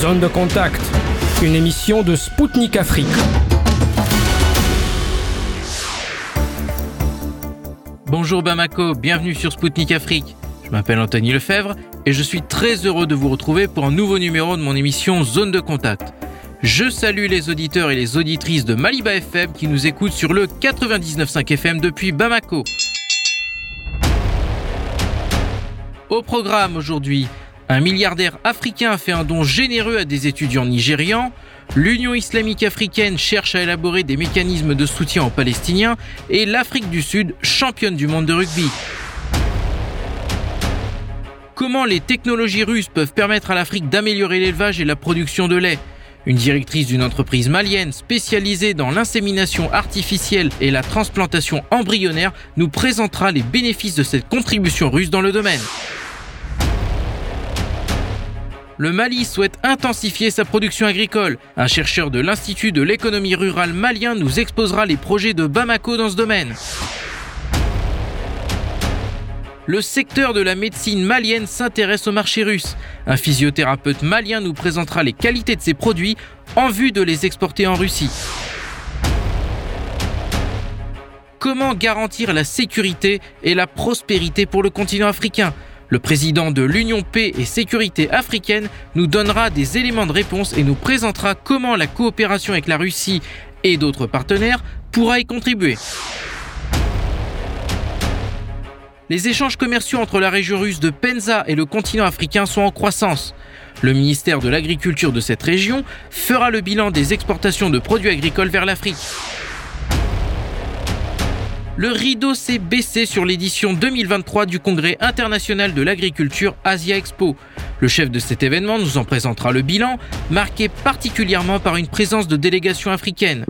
Zone de contact, une émission de Spoutnik Afrique. Bonjour Bamako, bienvenue sur Spoutnik Afrique. Je m'appelle Anthony Lefebvre et je suis très heureux de vous retrouver pour un nouveau numéro de mon émission Zone de contact. Je salue les auditeurs et les auditrices de Maliba FM qui nous écoutent sur le 99.5 FM depuis Bamako. Au programme aujourd'hui, un milliardaire africain fait un don généreux à des étudiants nigérians, l'Union islamique africaine cherche à élaborer des mécanismes de soutien aux Palestiniens et l'Afrique du Sud, championne du monde de rugby. Comment les technologies russes peuvent permettre à l'Afrique d'améliorer l'élevage et la production de lait? Une directrice d'une entreprise malienne spécialisée dans l'insémination artificielle et la transplantation embryonnaire nous présentera les bénéfices de cette contribution russe dans le domaine. Le Mali souhaite intensifier sa production agricole. Un chercheur de l'Institut de l'économie rurale malien nous exposera les projets de Bamako dans ce domaine. Le secteur de la médecine malienne s'intéresse au marché russe. Un physiothérapeute malien nous présentera les qualités de ses produits en vue de les exporter en Russie. Comment garantir la sécurité et la prospérité pour le continent africain? Le président de l'Union Paix et Sécurité africaine nous donnera des éléments de réponse et nous présentera comment la coopération avec la Russie et d'autres partenaires pourra y contribuer. Les échanges commerciaux entre la région russe de Penza et le continent africain sont en croissance. Le ministère de l'Agriculture de cette région fera le bilan des exportations de produits agricoles vers l'Afrique le rideau s'est baissé sur l'édition 2023 du Congrès international de l'agriculture Asia Expo. Le chef de cet événement nous en présentera le bilan, marqué particulièrement par une présence de délégations africaines.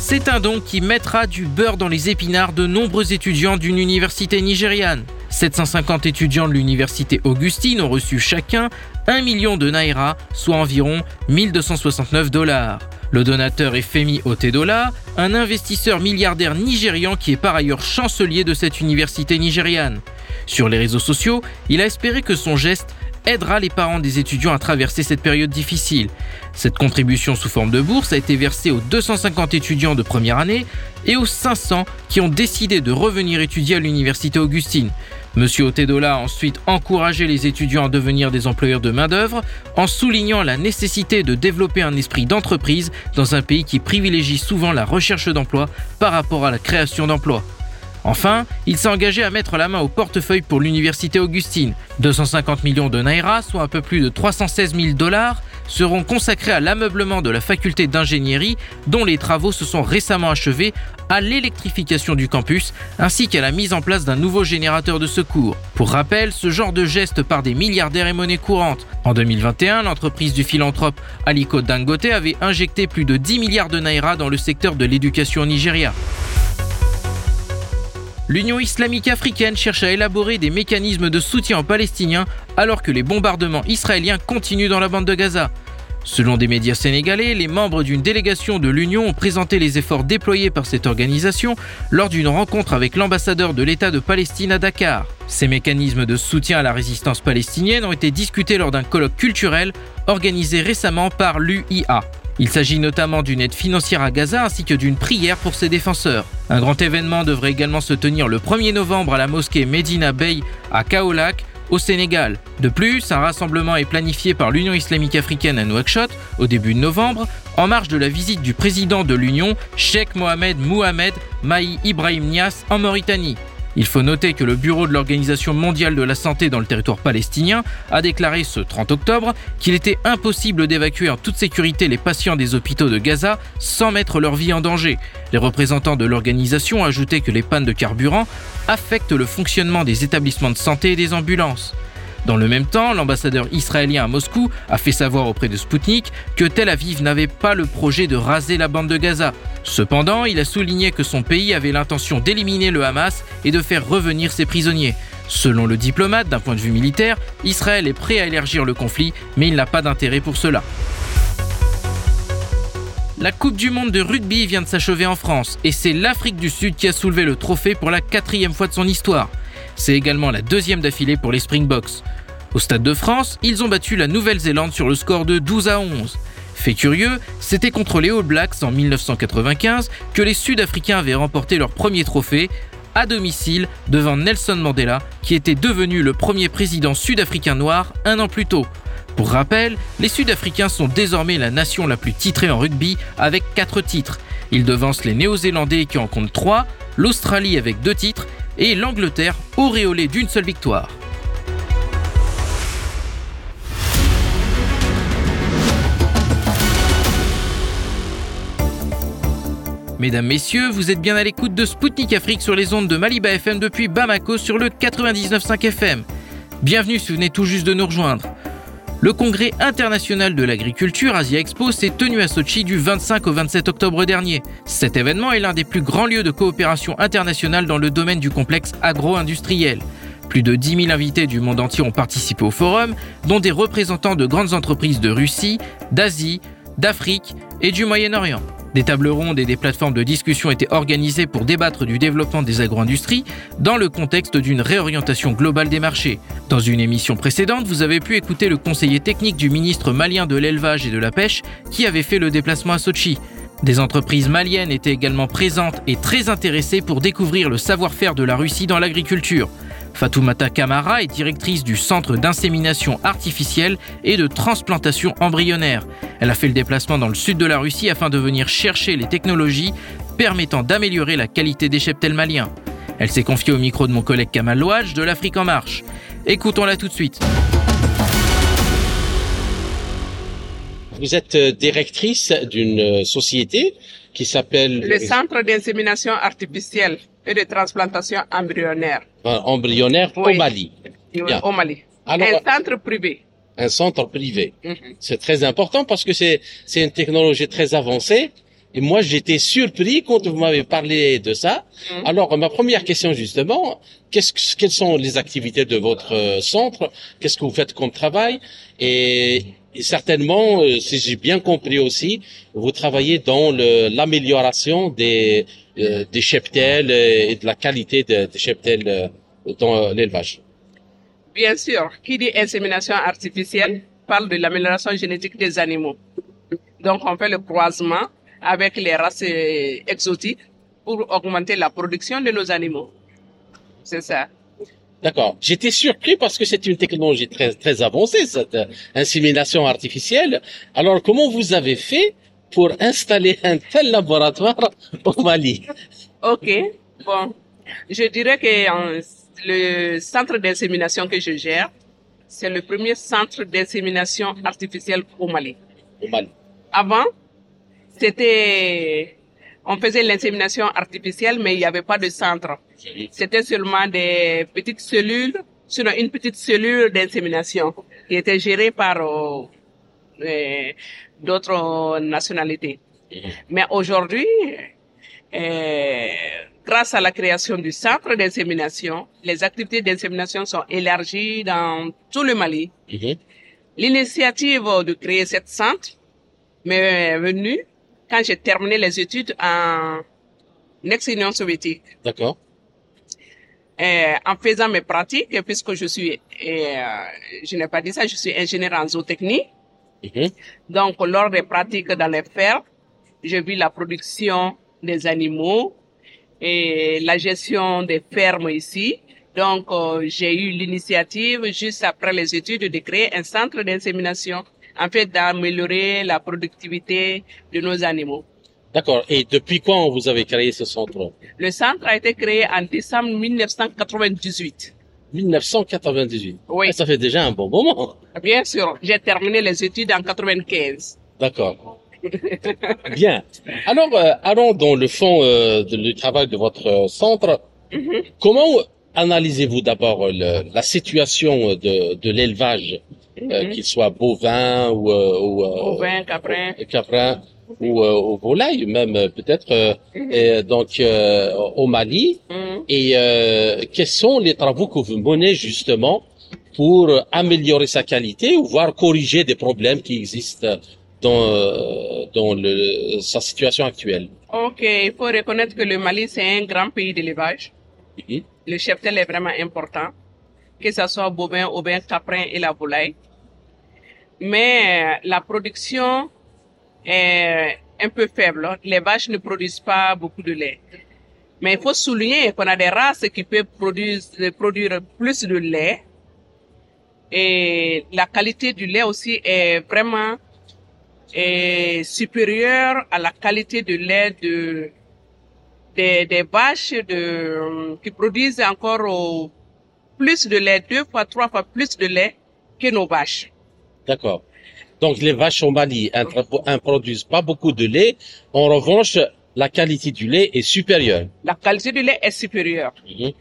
C'est un don qui mettra du beurre dans les épinards de nombreux étudiants d'une université nigériane. 750 étudiants de l'université Augustine ont reçu chacun 1 million de naira, soit environ 1269 dollars. Le donateur est Femi Otedola, un investisseur milliardaire nigérian qui est par ailleurs chancelier de cette université nigériane. Sur les réseaux sociaux, il a espéré que son geste aidera les parents des étudiants à traverser cette période difficile. Cette contribution sous forme de bourse a été versée aux 250 étudiants de première année et aux 500 qui ont décidé de revenir étudier à l'université Augustine. Monsieur Otedola a ensuite encouragé les étudiants à devenir des employeurs de main-d'œuvre en soulignant la nécessité de développer un esprit d'entreprise dans un pays qui privilégie souvent la recherche d'emploi par rapport à la création d'emplois. Enfin, il s'est engagé à mettre la main au portefeuille pour l'université Augustine. 250 millions de naira, soit un peu plus de 316 000 dollars, seront consacrés à l'ameublement de la faculté d'ingénierie dont les travaux se sont récemment achevés, à l'électrification du campus ainsi qu'à la mise en place d'un nouveau générateur de secours. Pour rappel, ce genre de geste par des milliardaires est monnaie courante. En 2021, l'entreprise du philanthrope Aliko Dangote avait injecté plus de 10 milliards de naira dans le secteur de l'éducation au Nigeria. L'Union islamique africaine cherche à élaborer des mécanismes de soutien aux Palestiniens alors que les bombardements israéliens continuent dans la bande de Gaza. Selon des médias sénégalais, les membres d'une délégation de l'Union ont présenté les efforts déployés par cette organisation lors d'une rencontre avec l'ambassadeur de l'État de Palestine à Dakar. Ces mécanismes de soutien à la résistance palestinienne ont été discutés lors d'un colloque culturel organisé récemment par l'UIA. Il s'agit notamment d'une aide financière à Gaza ainsi que d'une prière pour ses défenseurs. Un grand événement devrait également se tenir le 1er novembre à la mosquée Medina Bey à Kaolack, au Sénégal. De plus, un rassemblement est planifié par l'Union islamique africaine à Nouakchott au début de novembre, en marge de la visite du président de l'Union, Sheikh Mohamed Mohamed Mahi Ibrahim Nias, en Mauritanie. Il faut noter que le Bureau de l'Organisation mondiale de la santé dans le territoire palestinien a déclaré ce 30 octobre qu'il était impossible d'évacuer en toute sécurité les patients des hôpitaux de Gaza sans mettre leur vie en danger. Les représentants de l'organisation ajouté que les pannes de carburant affectent le fonctionnement des établissements de santé et des ambulances. Dans le même temps, l'ambassadeur israélien à Moscou a fait savoir auprès de Sputnik que Tel Aviv n'avait pas le projet de raser la bande de Gaza. Cependant, il a souligné que son pays avait l'intention d'éliminer le Hamas et de faire revenir ses prisonniers. Selon le diplomate, d'un point de vue militaire, Israël est prêt à élargir le conflit, mais il n'a pas d'intérêt pour cela. la Coupe du Monde de rugby vient de s'achever en France et c'est l'Afrique du Sud qui a soulevé le trophée pour la quatrième fois de son histoire. C'est également la deuxième d'affilée pour les Springboks. Au Stade de France, ils ont battu la Nouvelle-Zélande sur le score de 12 à 11. Fait curieux, c'était contre les All Blacks en 1995 que les Sud-Africains avaient remporté leur premier trophée à domicile devant Nelson Mandela, qui était devenu le premier président sud-africain noir un an plus tôt. Pour rappel, les Sud-Africains sont désormais la nation la plus titrée en rugby avec 4 titres. Ils devancent les Néo-Zélandais qui en comptent 3, l'Australie avec 2 titres et l'Angleterre auréolée d'une seule victoire. Mesdames, Messieurs, vous êtes bien à l'écoute de Spoutnik Afrique sur les ondes de Maliba FM depuis Bamako sur le 99.5 FM. Bienvenue si vous venez tout juste de nous rejoindre. Le congrès international de l'agriculture Asia Expo s'est tenu à Sochi du 25 au 27 octobre dernier. Cet événement est l'un des plus grands lieux de coopération internationale dans le domaine du complexe agro-industriel. Plus de 10 000 invités du monde entier ont participé au forum, dont des représentants de grandes entreprises de Russie, d'Asie, d'Afrique et du Moyen-Orient. Des tables rondes et des plateformes de discussion étaient organisées pour débattre du développement des agro-industries dans le contexte d'une réorientation globale des marchés. Dans une émission précédente, vous avez pu écouter le conseiller technique du ministre malien de l'élevage et de la pêche qui avait fait le déplacement à Sochi. Des entreprises maliennes étaient également présentes et très intéressées pour découvrir le savoir-faire de la Russie dans l'agriculture. Fatoumata Kamara est directrice du Centre d'insémination artificielle et de transplantation embryonnaire. Elle a fait le déplacement dans le sud de la Russie afin de venir chercher les technologies permettant d'améliorer la qualité des cheptels maliens. Elle s'est confiée au micro de mon collègue Kamal de l'Afrique en marche. Écoutons-la tout de suite. Vous êtes directrice d'une société qui s'appelle... Le Centre d'insémination artificielle et de transplantation embryonnaire. embryonnaire Oui. au Mali. Bien. Au Mali. Alors- un centre privé. Un centre privé. Mhm. C'est très important parce que c'est c'est une technologie très avancée. Et moi, j'étais surpris quand vous m'avez parlé de ça. Mhm. Alors, ma première question, justement, qu'est-ce que, quelles sont les activités de votre euh, centre? Qu'est-ce que vous faites comme travail? Et, et certainement, euh, si j'ai bien compris aussi, vous travaillez dans l'amélioration des, euh, des cheptels et de la qualité de- des cheptels euh, dans euh, l'élevage. Bien sûr, qui dit insémination artificielle parle de l'amélioration génétique des animaux. Donc, on fait le croisement avec les races exotiques pour augmenter la production de nos animaux. C'est ça. D'accord. J'étais surpris parce que c'est une technologie très très avancée cette euh, insémination artificielle. Alors comment vous avez fait pour installer un tel laboratoire au Mali? OK. Bon, je dirais que euh, le centre d'insémination que je gère, c'est le premier centre d'insémination artificielle au Mali. Au Mali. Avant, c'était, on faisait l'insémination artificielle, mais il n'y avait pas de centre. C'était seulement des petites cellules, une petite cellule d'insémination qui était gérée par euh, euh, d'autres nationalités. Mais aujourd'hui, euh, grâce à la création du centre d'insémination, les activités d'insémination sont élargies dans tout le Mali. Mhm. L'initiative de créer cette centre m'est venue quand j'ai terminé les études en ex-Union soviétique. D'accord. En faisant mes pratiques, puisque je suis, euh, je n'ai pas dit ça, je suis ingénieur en zootechnie. Mhm. Donc, lors des pratiques dans les fermes, j'ai vu la production des animaux et la gestion des fermes ici. Donc, euh, j'ai eu l'initiative, juste après les études, de créer un centre d'insémination, en fait, d'améliorer la productivité de nos animaux. D'accord. Et depuis quand vous avez créé ce centre? Le centre a été créé en décembre 1998. 1998. Oui. Ah, Ça fait déjà un bon moment. Bien sûr, j'ai terminé les études en 95. D'accord. Bien. Alors, euh, allons dans le fond euh, du travail de votre euh, centre. Comment analysez-vous d'abord la situation de, de l'élevage, euh, Mhm. qu'il soit bovin ou, euh, ou euh, Bovin, ou euh, au volaille, même peut-être euh, et donc euh, au Mali. Mhm. Et euh, quels sont les travaux que vous menez justement pour améliorer sa qualité ou voire corriger des problèmes qui existent dans, dans le, sa situation actuelle? Ok, il faut reconnaître que le Mali, c'est un grand pays d'élevage. Mhm. Le cheptel est vraiment important, que ce soit bovin, ovin, caprin et la volaille. Mais euh, la production est un peu faible. Les vaches ne produisent pas beaucoup de lait. Mais il faut souligner qu'on a des races qui peuvent produire, plus de lait. Et la qualité du lait aussi est vraiment est supérieure à la qualité de lait de, des, des vaches de, qui produisent encore plus de lait, deux fois, trois fois plus de lait que nos vaches. D'accord. Donc les vaches au Mali ne produisent pas beaucoup de lait. En revanche, la qualité du lait est supérieure. La qualité du lait est supérieure. Mhm.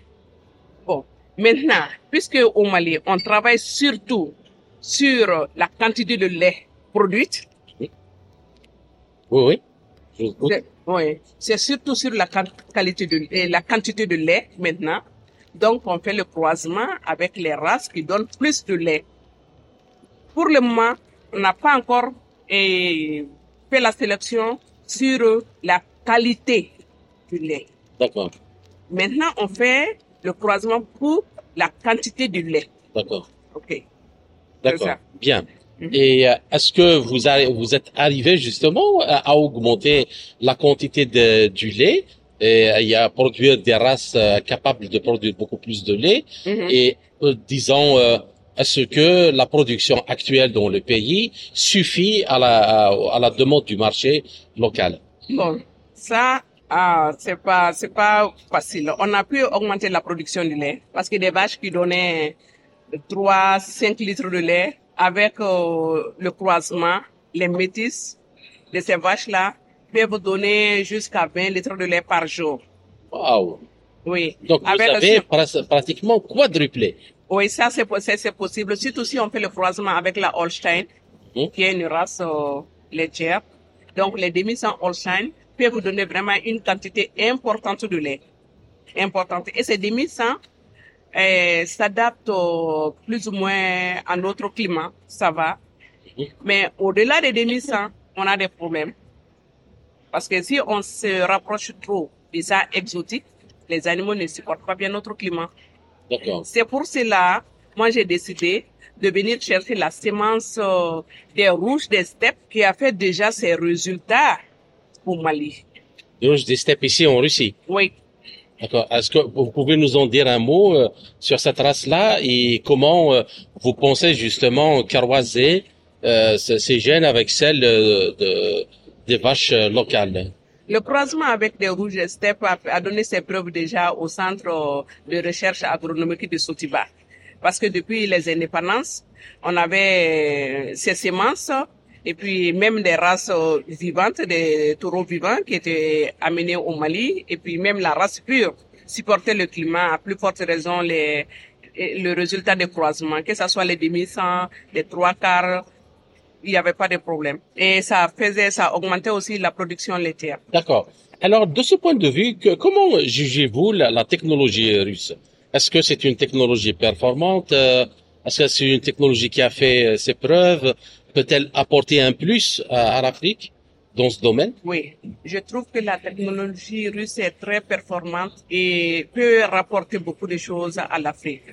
Bon, maintenant, puisque au Mali, on travaille surtout sur la quantité de lait produite, Oui, oui. C'est oui, c'est surtout sur la qualité de la quantité de lait maintenant. Donc, on fait le croisement avec les races qui donnent plus de lait. Pour le moment, on n'a pas encore eh, fait la sélection sur la qualité du lait. D'accord, Maintenant, on fait le croisement pour la quantité du lait. d'accord, OK. D'accord. Bien. Mhm. Et euh, est-ce que vous, avez, vous êtes arrivé justement à, à augmenter la quantité de, du lait? Et, à produire des races euh, capables de produire beaucoup plus de lait Mhm. Et euh, disons, euh, est-ce que la production actuelle dans le pays suffit à la, à, à la demande du marché local? Bon, ça, ah, c'est pas, c'est pas facile. On a pu augmenter la production du lait parce que des vaches qui donnaient 3, 5 litres de lait avec euh, le croisement, les métis de ces vaches-là peuvent donner jusqu'à 20 litres de lait par jour. Waouh Oui. Donc vous Avec le avez pras- pratiquement quadruplé. Oui, ça c'est po- c'est c'est possible. Surtout si on fait le croisement avec la Holstein, Mhm. qui est une race euh, laitière. Donc les demi-sang Holstein peuvent vous donner vraiment une quantité importante de lait. Importante. Et ces demi-sang euh, s'adaptent euh, plus ou moins à notre climat. Ça va. Mhm. Mais au-delà des demi-sang, on a des problèmes. Parce que si on se rapproche trop des ça exotiques, les animaux ne supportent pas bien notre climat. D'accord. C'est pour cela, moi j'ai décidé de venir chercher la sémence euh, des rouges des steppes qui a fait déjà ses résultats au Mali. Donc des steppes ici en Russie. Oui, D'accord. Est-ce que vous pouvez nous en dire un mot euh, sur cette race-là et comment euh, vous pensez justement carroiser euh, ces gènes avec celles euh, de, des vaches locales? Le croisement avec des rouges steppes a, donné ses preuves déjà au centre de recherche agronomique de Sotiba. Parce que depuis les indépendances, on avait euh, ces semences et puis même des races euh, vivantes, des taureaux vivants qui étaient amenés au Mali et puis même la race pure supportait le climat à plus forte raison les, le résultat des croisements, que ce soit les demi-cents, les trois quarts, il n'y avait pas de problème. Et ça faisait, ça augmentait aussi la production laitière. D'accord. Alors, de ce point de vue, que- comment jugez-vous la, la technologie russe? Est-ce que c'est une technologie performante? Euh, Est-ce que c'est une technologie qui a fait euh, ses preuves? Peut-elle apporter un plus à, à l'Afrique dans ce domaine? Oui, je trouve que la technologie russe est très performante et peut rapporter beaucoup de choses à l'Afrique.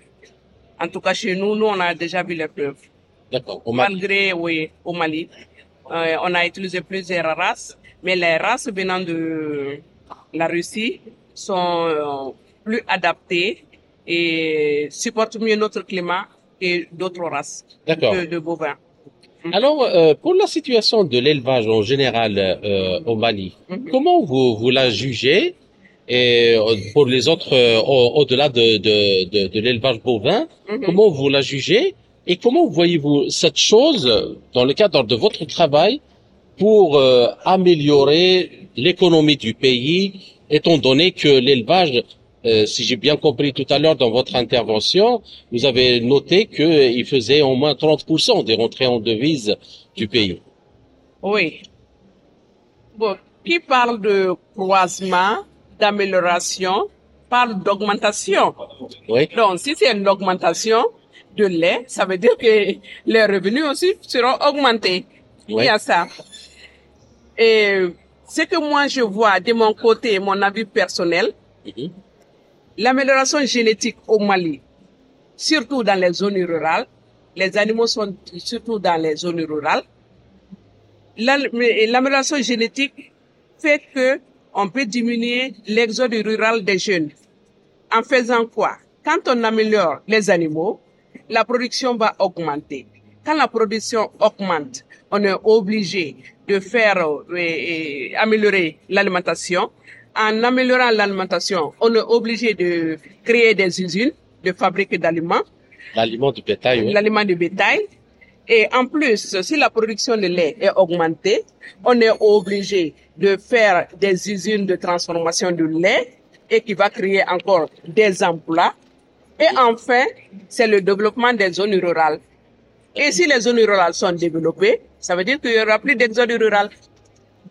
En tout cas, chez nous, nous, on a déjà vu les preuves. D'accord. Malgré, oui, au Mali, euh, on a utilisé plusieurs races, mais les races venant de la Russie sont euh, plus adaptées et supportent mieux notre climat que d'autres races de, de bovins. Alors, euh, pour la situation de l'élevage en général euh, au Mali, Mhm. comment vous, vous la jugez? Et pour les autres, au- au-delà de, de, de, de l'élevage bovin, Mhm. comment vous la jugez? Et comment voyez-vous cette chose dans le cadre de votre travail pour euh, améliorer l'économie du pays, étant donné que l'élevage, euh, si j'ai bien compris tout à l'heure dans votre intervention, vous avez noté qu'il faisait au moins 30% des rentrées en devises du pays? Oui. Bon, qui parle de croisement, d'amélioration, parle d'augmentation. Oui, Donc, si c'est une augmentation de lait, ça veut dire que les revenus aussi seront augmentés. Il y a ça. Et ce que moi je vois de mon côté, mon avis personnel, Mhm. l'amélioration génétique au Mali, surtout dans les zones rurales, les animaux sont surtout dans les zones rurales. L'amélioration génétique fait que on peut diminuer l'exode rural des jeunes. En faisant quoi? Quand on améliore les animaux, la production va augmenter. Quand la production augmente, on est obligé de faire euh, euh, améliorer l'alimentation. En améliorant l'alimentation, on est obligé de créer des usines de fabrique d'aliments L'aliment du bétail, oui. l'aliment de bétail. Et en plus, si la production de lait est augmentée, on est obligé de faire des usines de transformation de lait et qui va créer encore des emplois. Et enfin, c'est le développement des zones rurales. Et si les zones rurales sont développées, ça veut dire qu'il y aura plus d'exode rural.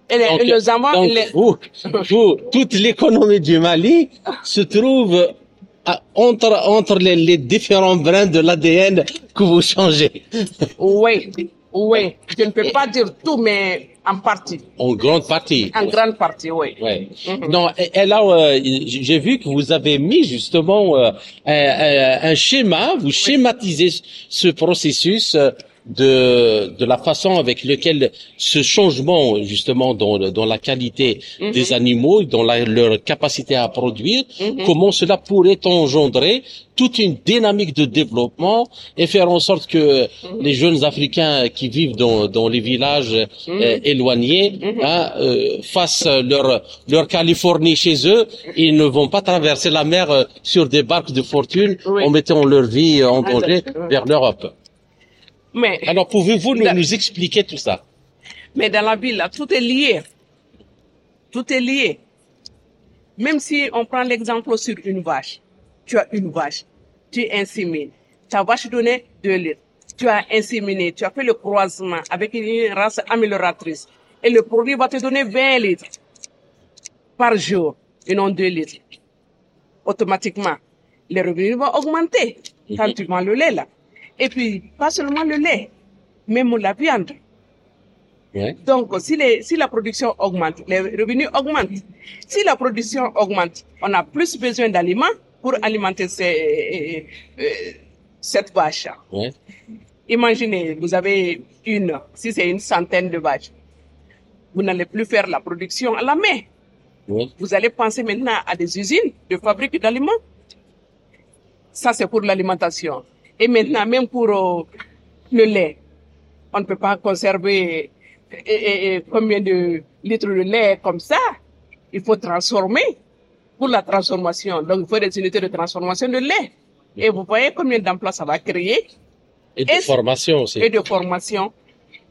Et les, Donc, les donc, les- vous, vous, toute l'économie du Mali se trouve à- entre, entre les, les différents brins de l'ADN que vous changez. oui, oui, je ne peux pas dire tout, mais en partie, En grande partie. en grande partie, oui. Ouais. Mhm. Non, et, et là, euh, j'ai vu que vous avez mis justement euh, un, un- un schéma, vous schématisez ce processus euh, de, de la façon avec lequel ce changement justement dans, dans la qualité Mhm. des animaux, dans la- leur capacité à produire, Mhm. comment cela pourrait engendrer toute une dynamique de développement et faire en sorte que Mhm. les jeunes Africains qui vivent dans, dans les villages euh, éloignés hein, euh, fassent leur, leur Californie chez eux. Ils ne vont pas traverser la mer euh, sur des barques de fortune Oui. en mettant leur vie en danger vers l'Europe. Mais, Alors pouvez-vous nous expliquer tout ça? Mais dans la ville, là, tout est lié. Tout est lié. Même si on prend l'exemple sur une vache, tu as une vache, tu insémines, ta vache donnait 2 litres, tu as inséminé, tu as fait le croisement avec une race amélioratrice et le produit va te donner 20 litres par jour et non 2 litres. Automatiquement, les revenus vont augmenter quand Mhm. tu vends le lait là. Et puis, pas seulement le lait, même la viande. Ouais. Donc, si, les, si la production augmente, les revenus augmentent. Si la production augmente, on a plus besoin d'aliments pour alimenter ces, euh, euh, cette vache. Ouais. Imaginez, vous avez une, si c'est une centaine de vaches, vous n'allez plus faire la production à la main. Ouais. Vous allez penser maintenant à des usines de fabrique d'aliments. Ça, c'est pour l'alimentation. Et maintenant, même pour euh, le lait, on ne peut pas conserver euh, euh, combien de litres de lait comme ça? Il faut transformer pour la transformation. Donc, il faut des unités de transformation de lait. Et vous voyez combien d'emplois ça va créer? Et de Et- formation aussi. et de formation.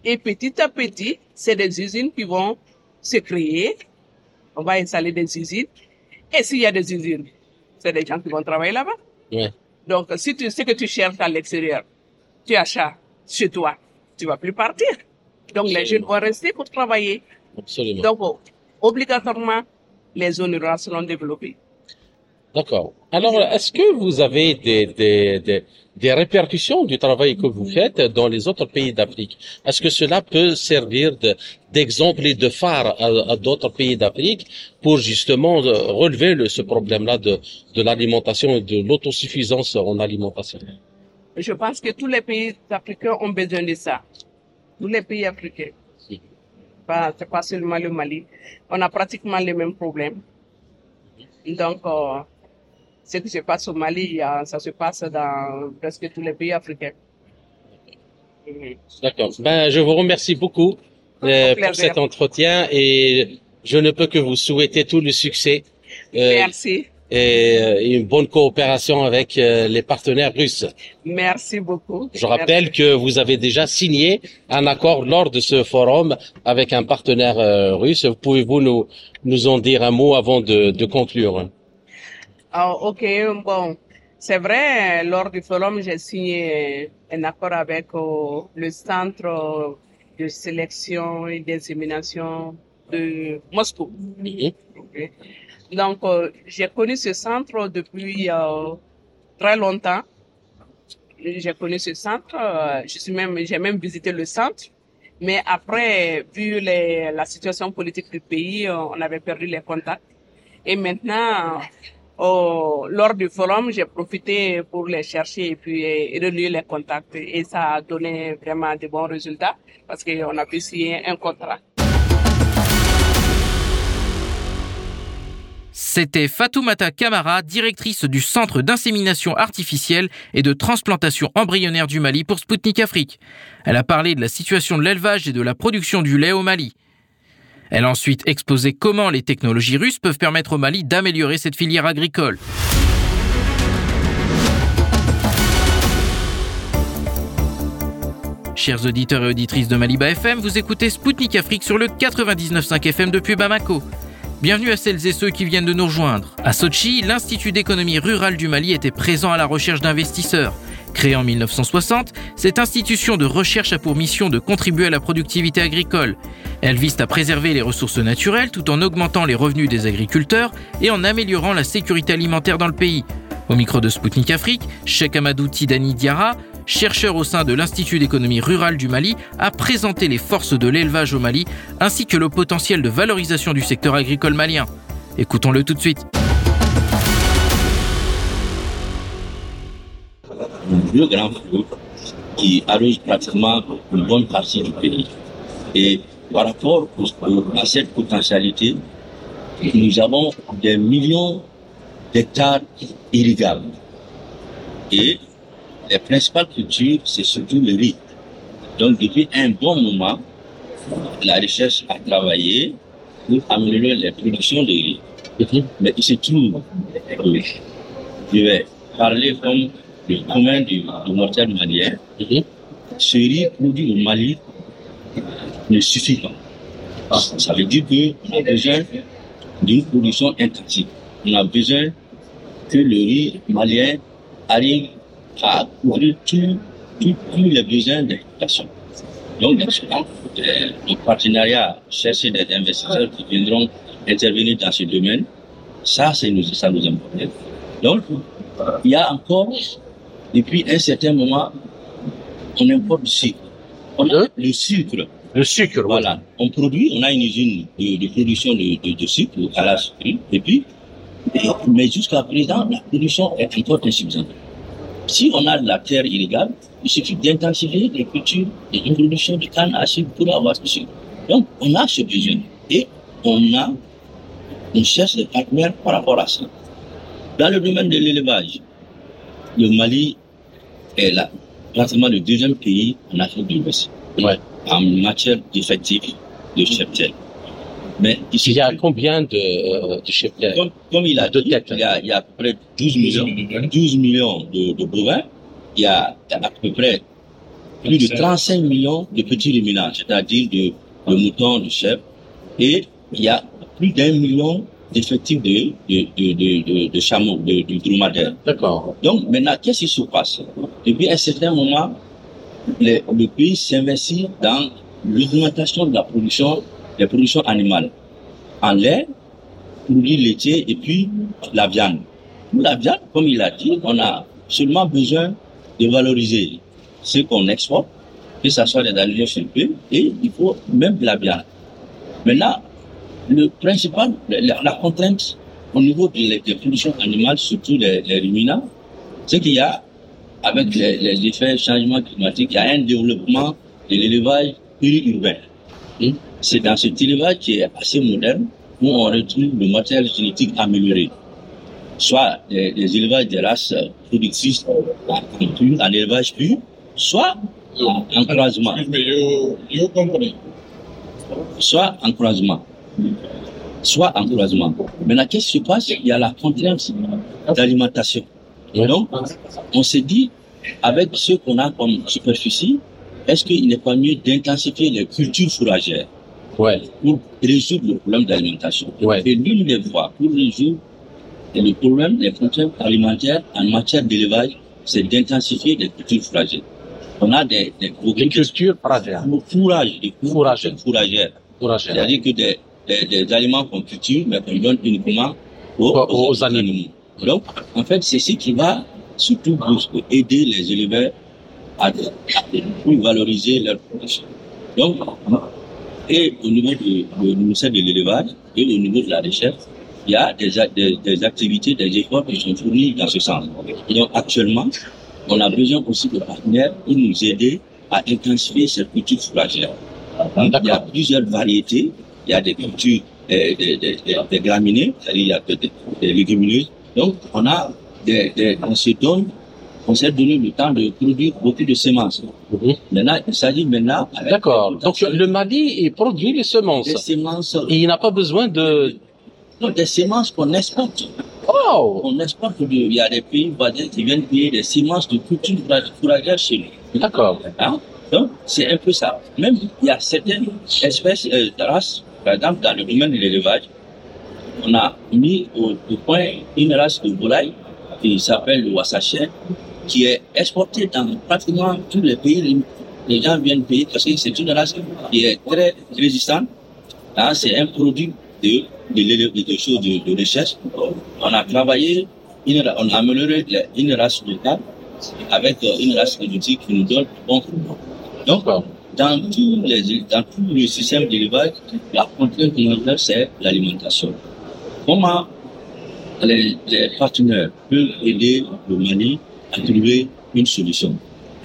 Et petit à petit, c'est des usines qui vont se créer. On va installer des usines. Et s'il y a des usines, c'est des gens qui vont travailler là-bas. Ouais. Donc, si tu sais que tu cherches à l'extérieur, tu achètes chez toi, tu vas plus partir. Donc, les jeunes vont rester pour travailler. Absolument. Donc, obligatoirement, les zones rurales seront développées. D'accord. Alors, est-ce que vous avez des, des, des, des répercussions du travail que vous faites dans les autres pays d'Afrique? Est-ce que cela peut servir de- d'exemple et de phare à, à d'autres pays d'Afrique pour justement euh, relever le- ce problème-là de, de l'alimentation et de l'autosuffisance en alimentation? Je pense que tous les pays africains ont besoin de ça. Tous les pays africains. Mhm. Pas, c'est pas seulement le Mali. On a pratiquement les mêmes problèmes. Donc, euh, ce qui se passe au Mali, ça se passe dans presque tous les pays africains. Mhm. D'accord. Ben, je vous remercie beaucoup euh, pour cet entretien et je ne peux que vous souhaiter tout le succès euh, Merci. et euh, une bonne coopération avec euh, les partenaires russes. Merci beaucoup. Je rappelle que vous avez déjà signé un accord lors de ce forum avec un partenaire russe. Pouvez-vous nous, nous en dire un mot avant de, de conclure? Ah, ok, bon. C'est vrai, lors du forum, j'ai signé un accord avec euh, le centre de sélection et d'insémination de Moscou. Mhm. Donc, euh, j'ai connu ce centre depuis euh, très longtemps. J'ai connu ce centre. je suis même, j'ai même visité le centre. Mais après, vu les, la situation politique du pays, on avait perdu les contacts. Et maintenant, lors du forum, j'ai profité pour les chercher et puis renouer les contacts. Et ça a donné vraiment de bons résultats parce qu'on a pu signer un contrat. C'était Fatoumata Kamara, directrice du Centre d'insémination artificielle et de transplantation embryonnaire du Mali pour Sputnik Afrique. Elle a parlé de la situation de l'élevage et de la production du lait au Mali. Elle a ensuite exposé comment les technologies russes peuvent permettre au Mali d'améliorer cette filière agricole. Chers auditeurs et auditrices de Maliba FM, vous écoutez Spoutnik Afrique sur le 99.5 FM depuis Bamako. Bienvenue à celles et ceux qui viennent de nous rejoindre. À Sochi, l'Institut d'économie rurale du Mali était présent à la recherche d'investisseurs. Créée en 1960, cette institution de recherche a pour mission de contribuer à la productivité agricole. Elle vise à préserver les ressources naturelles tout en augmentant les revenus des agriculteurs et en améliorant la sécurité alimentaire dans le pays. Au micro de Spoutnik Afrique, Cheikh Amadou Tidani Diara, chercheur au sein de l'Institut d'économie rurale du Mali, a présenté les forces de l'élevage au Mali ainsi que le potentiel de valorisation du secteur agricole malien. Écoutons-le tout de suite. Grand qui arrose pratiquement une bonne partie du pays. Par rapport à cette potentialité, nous avons des millions d'hectares irrigables. Et les principales cultures, c'est surtout le riz. Donc, depuis un bon moment, la recherche a travaillé pour améliorer les productions de riz. Mais il se trouve que je vais parler comme le commun du, du mortel malien. Ce riz produit au Mali ne suffit pas. Ça veut dire qu'on a besoin d'une production intensive. On a besoin que le riz malien arrive à couvrir tous les besoins d'exploitation. Donc, dans ce cas, le partenariat, chercher des investisseurs qui viendront intervenir dans ce domaine, ça, nous, ça nous importe. Donc, il y a encore, depuis un certain moment, on importe du sucre. On a le sucre. Le sucre, Voilà. On produit, on a une usine de, de production de, de, de sucre, à la et puis, mais jusqu'à présent, la production est encore insuffisante. Si on a de la terre illégale, il suffit d'intensifier les cultures et une production de canne à sucre pour avoir ce sucre. Donc, on a ce besoin. Et on a, on cherche des partenaires par rapport à ça. Dans le domaine de l'élevage, le Mali est là, pratiquement le deuxième pays en Afrique de l'Ouest. Ouais. En matière d'effectifs de cheptel. Mais il y a combien de, de cheptels comme, comme il a de dit, têtes il y a, il y a à peu près 12 millions, 12 millions de, de bovins. Il y a à peu près plus de 35 millions de petits ruminants, c'est-à-dire de, de moutons, de chèvres. Et il y a plus d'un million d'effectifs de, de, de, de, de chameaux, de, de dromadaires. D'accord. Donc maintenant, qu'est-ce qui se passe? Depuis un certain moment, le, pays s'investit dans l'augmentation de la production, des productions animales. En lait, produits laitiers et puis la viande. Pour la viande, comme il a dit, on a seulement besoin de valoriser ce qu'on exporte, que ce soit des aliments filtrés, et il faut même de la viande. Maintenant, le principal, la, contrainte au niveau des de productions animales, surtout les, les ruminants, c'est qu'il y a, avec les, les effets changements climatiques, il y a un développement de l'élevage urbain. C'est dans cet élevage qui est assez moderne où on retrouve le matériel génétique amélioré. Soit les, les élevages des races productrices en, en élevage pur, soit en, en croisement. Soit en croisement. Soit en croisement. Maintenant, qu'est-ce qui se passe? Il y a la contrainte d'alimentation. Donc, on s'est dit, avec ce qu'on a comme superficie, est-ce qu'il n'est pas mieux d'intensifier les cultures fourragères Ouais. pour résoudre le problème d'alimentation Ouais. Et l'une des voies pour résoudre le problème des contraintes alimentaires en matière d'élevage, c'est d'intensifier les cultures fourragères. On a des, des Une culture fourragère. fourrage, des Fourragères. cultures fourragères. Fourragère. C'est-à-dire que des, des, des aliments qu'on culture, mais qu'on donne uniquement aux, Aux- aux animaux. Donc, en fait, c'est ce qui va surtout beaucoup aider les éleveurs à, plus valoriser leur production. Donc, et au niveau du, du ministère de l'élevage et au niveau de la recherche, il y a des, des, des activités, des efforts qui sont fournis dans ce sens. Et donc actuellement, on a besoin aussi de partenaires pour nous aider à intensifier cette culture fourragère. Il y a plusieurs variétés. Il y a des cultures, euh, des, des, des, des graminées, c'est-à-dire il y a des légumineuses. Donc, on a des, des, on se donne, on s'est donné le temps de produire beaucoup de semences. Mhm. Maintenant, il s'agit maintenant D'accord. Donc le Mali il produit les semences. des semences, Et il n'a pas besoin de. non, des semences qu'on exporte. Oh On exporte, de- il y a des pays voisins qui viennent payer des semences de culture fourragère chez nous. D'accord. Hein? Donc, c'est un peu ça. Même, il y a certaines espèces euh, de races, par exemple, dans le domaine de l'élevage, on a mis au, au point une race de volaille qui s'appelle le Wassacher, qui est exportée dans pratiquement tous les pays. Les gens viennent payer parce que c'est une race qui est très résistante. Hein, c'est un produit de, de, de, choses de, de recherche. On a travaillé, une, on a amélioré une race locale avec euh, une race exotique qui nous donne bon. Donc, dans tous les, dans tout le système d'élevage, la contrainte prioritaire, c'est l'alimentation. Comment les, les partenaires peuvent aider le Mali à trouver une solution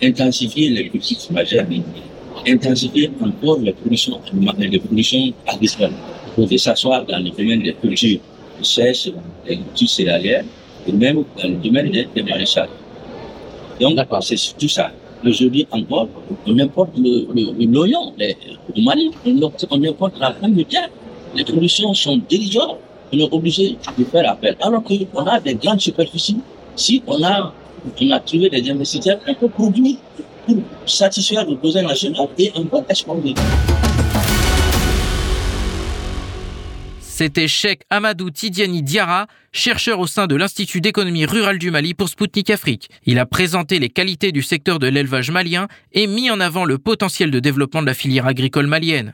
Intensifier les politiques fourragères, intensifier encore les productions, les productions agricoles, que ce soit dans le domaine des cultures sèches, des cultures céréalières, et même dans le domaine des, des maraîchages. Donc, c'est tout ça. Aujourd'hui encore, on importe le, le, le l'oignon les- au Mali, on importe la pomme de terre. Les productions sont dérisoires. On est obligé de faire appel. Alors qu'on a des grandes superficies, si on a, on a trouvé des investisseurs, on peut produire pour satisfaire le besoin national et peut exporter. C'était Cheikh Amadou Tidiani Diara, chercheur au sein de l'Institut d'économie rurale du Mali pour Spoutnik Afrique. Il a présenté les qualités du secteur de l'élevage malien et mis en avant le potentiel de développement de la filière agricole malienne.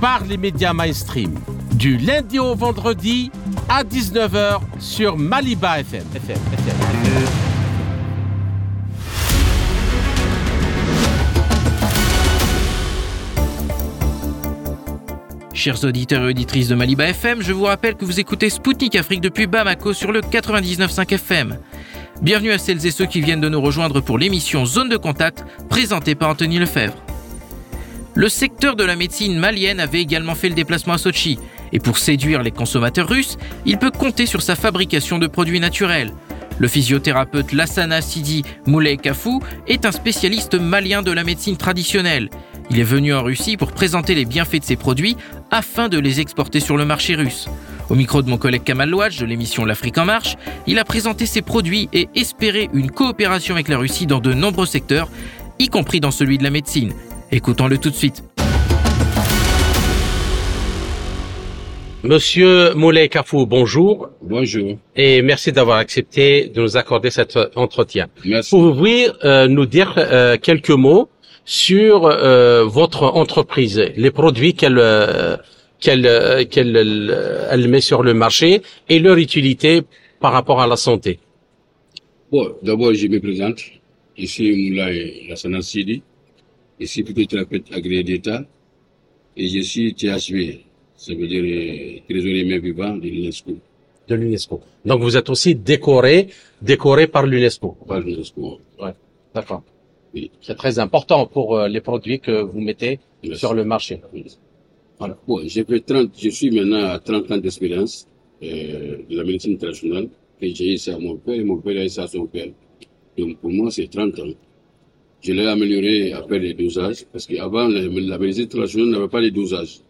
par les médias mainstream. Du lundi au vendredi à 19h sur Maliba FM. FM, FM. Chers auditeurs et auditrices de Maliba FM, je vous rappelle que vous écoutez Spoutnik Afrique depuis Bamako sur le 99.5 FM. Bienvenue à celles et ceux qui viennent de nous rejoindre pour l'émission Zone de contact présentée par Anthony Lefebvre. Le secteur de la médecine malienne avait également fait le déplacement à Sochi, et pour séduire les consommateurs russes, il peut compter sur sa fabrication de produits naturels. Le physiothérapeute Lassana Sidi Moulay Kafou est un spécialiste malien de la médecine traditionnelle. Il est venu en Russie pour présenter les bienfaits de ses produits afin de les exporter sur le marché russe. Au micro de mon collègue Kamal Louadj de l'émission L'Afrique en marche, il a présenté ses produits et espéré une coopération avec la Russie dans de nombreux secteurs, y compris dans celui de la médecine. Écoutons-le tout de suite. Monsieur Moulay Kafou, bonjour Bonjour. et merci d'avoir accepté de nous accorder cet entretien. Merci. Pouvez-vous euh, nous dire euh, quelques mots sur euh, votre entreprise, les produits qu'elle euh, qu'elle euh, qu'elle euh, elle met sur le marché et leur utilité par rapport à la santé? Bon, d'abord, je me présente. Ici, Moulay Lassana Sidi. Ici, psychothérapeute agréé d'État. Et je suis THV. Ça veut dire euh, trésorier main vivant de l'UNESCO. de l'UNESCO. Donc vous êtes aussi décoré décoré par l'UNESCO. Par l'UNESCO. D'accord. Oui. C'est très important pour euh, les produits que vous mettez Merci. sur le marché. Voilà. Bon, j'ai fait 30, je suis maintenant à 30 ans d'expérience euh, de la médecine traditionnelle. Et j'ai eu ça à mon père et mon père a eu ça à son père. Donc pour moi, c'est 30 ans. Je l'ai amélioré après les dosages, parce qu'avant, la, médecine traditionnelle n'avait pas les dosages.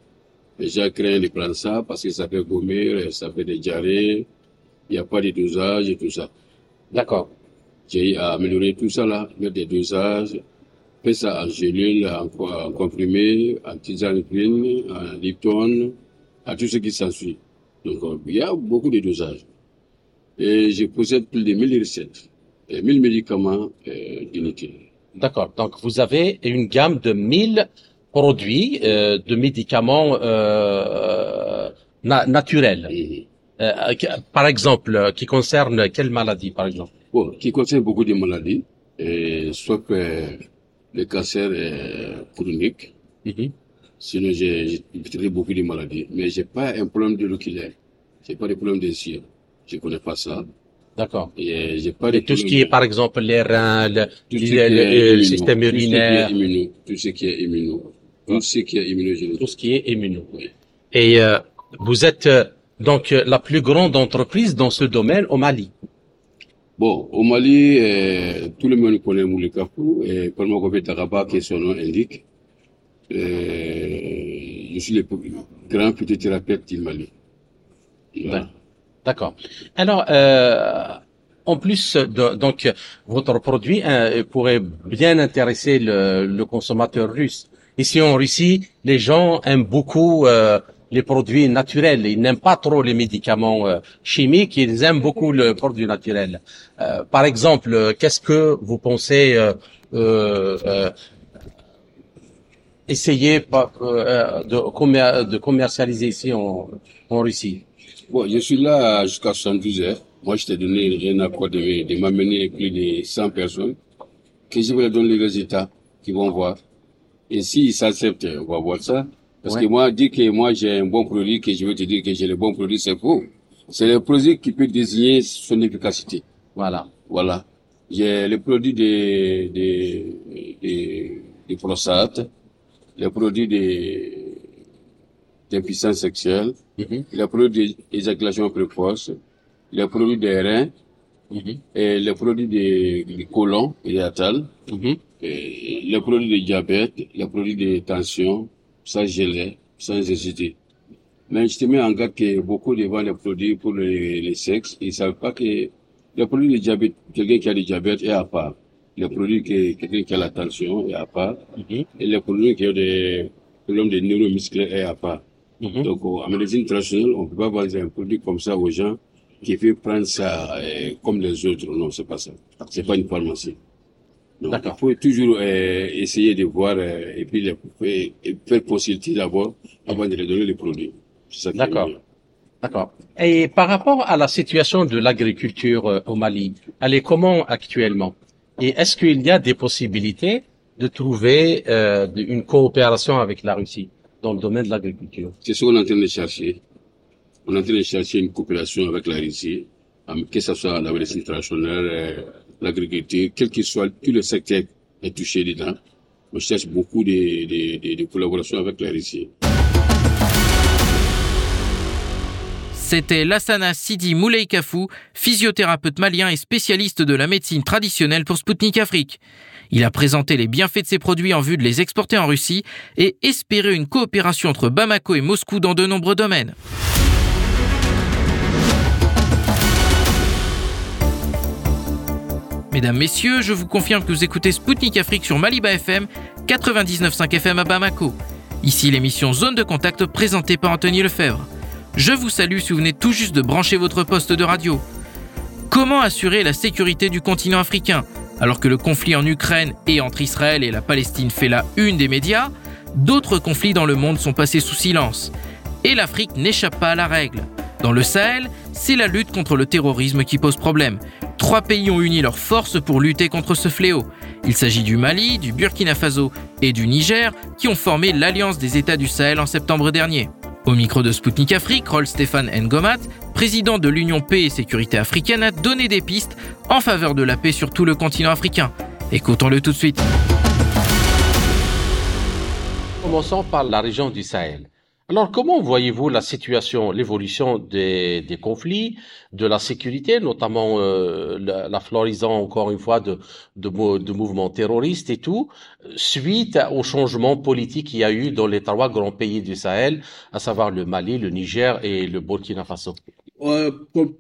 Les gens craignent de prendre ça parce que ça fait gommer, ça fait des diarrhées, il n'y a pas de dosage et tout ça. D'accord. J'ai amélioré tout ça là, mettre des dosages, fait ça en gélule, en, comprimé, en tisane en Lipton, à tout ce qui s'ensuit. Donc, euh, il y a beaucoup de dosages. Et je possède plus de 1000 recettes et 1000 médicaments euh, inutiles. D'accord. Donc, vous avez une gamme de 1000 produits euh, de médicaments euh, naturels. Mhm. Euh, par exemple, qui concerne quelle maladie, par exemple? Bon, qui concerne beaucoup de maladies, et soit le cancer chronique. Mm Sinon, j'ai traité beaucoup de maladies, mais j'ai pas un problème de l'oculaire. J'ai pas de problème de cire. Je connais pas ça. D'accord. Et j'ai pas de tout ce qui est, par exemple, les reins, le, le, système urinaire. Tout ce qui est immuno. Tout ce qui est immunogénique. Tout ce qui est immuno. Oui. Et euh, vous êtes donc euh, la plus grande entreprise dans ce domaine au Mali. Bon, au Mali, euh, tout le monde connaît Moulekafou et comme on fait Taraba, que son nom indique, euh, je suis le grand thérapeute du Mali. D'accord. Alors, euh, en plus, de, donc, votre produit euh, pourrait bien intéresser le, le, consommateur russe. Ici en Russie, les gens aiment beaucoup euh, les produits naturels. Ils n'aiment pas trop les médicaments euh, chimiques. Ils aiment beaucoup le produit naturel. Euh, par exemple, qu'est-ce que vous pensez euh, euh essayer de, commercialiser ici en Russie? Bon, je suis là jusqu'à 72 heures. Moi, je t'ai donné un accord de, de m'amener plus de 100 personnes que je vais donner les résultats qu'ils vont voir. Et s'ils s'acceptent, on va voir ça. Parce que moi, dire que moi j'ai un bon produit, que je veux te dire que j'ai le bon produit, c'est faux. C'est le produit qui peut désigner son efficacité. Voilà. Voilà. J'ai le produit des, des, des, des prostates, le produit des, d'impuissance sexuelle, mm le produit d'éjaculation précoce, le produit des reins, mm et le produit des, des colons et mm et le produit de diabète, le produit de tension, sans geler, sans hésiter. Mais je te mets en garde que beaucoup de gens les produits pour les, les sexes, ils savent pas que le produit de diabète, quelqu'un qui a du diabète est à part. Le produit que quelqu'un qui a la tension est à part. Mm-hmm. Et le produit qui a des problèmes de neuromusculaires est à part. Mm-hmm. Donc, en médecine traditionnelle, on ne peut pas vendre un produit comme ça aux gens qui veulent prendre ça euh, comme les autres. Non, c'est pas ça. C'est pas une pharmacie. Donc, il faut toujours euh, essayer de voir euh, et puis les, et faire consulter d'abord avant de les donner les produits. D'accord. D'accord. Et par rapport à la situation de l'agriculture euh, au Mali, elle est comment actuellement? Et est-ce qu'il y a des possibilités de trouver euh, une coopération avec la Russie? Dans le domaine de l'agriculture C'est ce qu'on est en train de chercher. On est en train de chercher une coopération avec la Russie, que ce soit la médecine traditionnelle, l'agriculture, quel que soit tout le secteur est touché dedans. On cherche beaucoup de, de, de, collaboration avec la Russie. C'était Lassana Sidi Mouleikafou, physiothérapeute malien et spécialiste de la médecine traditionnelle pour Sputnik Afrique. Il a présenté les bienfaits de ses produits en vue de les exporter en Russie et espéré une coopération entre Bamako et Moscou dans de nombreux domaines. Mesdames, Messieurs, je vous confirme que vous écoutez Spoutnik Afrique sur Maliba FM, 99.5 FM à Bamako. Ici l'émission Zone de Contact présentée par Anthony Lefebvre. Je vous salue si vous tout juste de brancher votre poste de radio. Comment assurer la sécurité du continent africain? Alors que le conflit en Ukraine et entre Israël et la Palestine fait la une des médias D'autres conflits dans le monde sont passés sous silence. Et l'Afrique n'échappe pas à la règle. Dans le Sahel, c'est la lutte contre le terrorisme qui pose problème. Trois pays ont uni leurs forces pour lutter contre ce fléau. Il s'agit du Mali, du Burkina Faso et du Niger qui ont formé l'Alliance des États du Sahel en septembre dernier. Au micro de Spoutnik Afrique, Rolf Stéphane Ngomat, président de l'Union Paix et Sécurité africaine, a donné des pistes en faveur de la paix sur tout le continent africain. Écoutons-le tout de suite. Commençons par la région du Sahel. Alors, comment voyez-vous la situation, l'évolution des, des, conflits, de la sécurité, notamment euh, la, la, floraison, encore une fois, de, de, de, mouvements terroristes et tout, suite au changement politique qu'il y a eu dans les trois grands pays du Sahel, à savoir le Mali, le Niger et le Burkina Faso? Euh,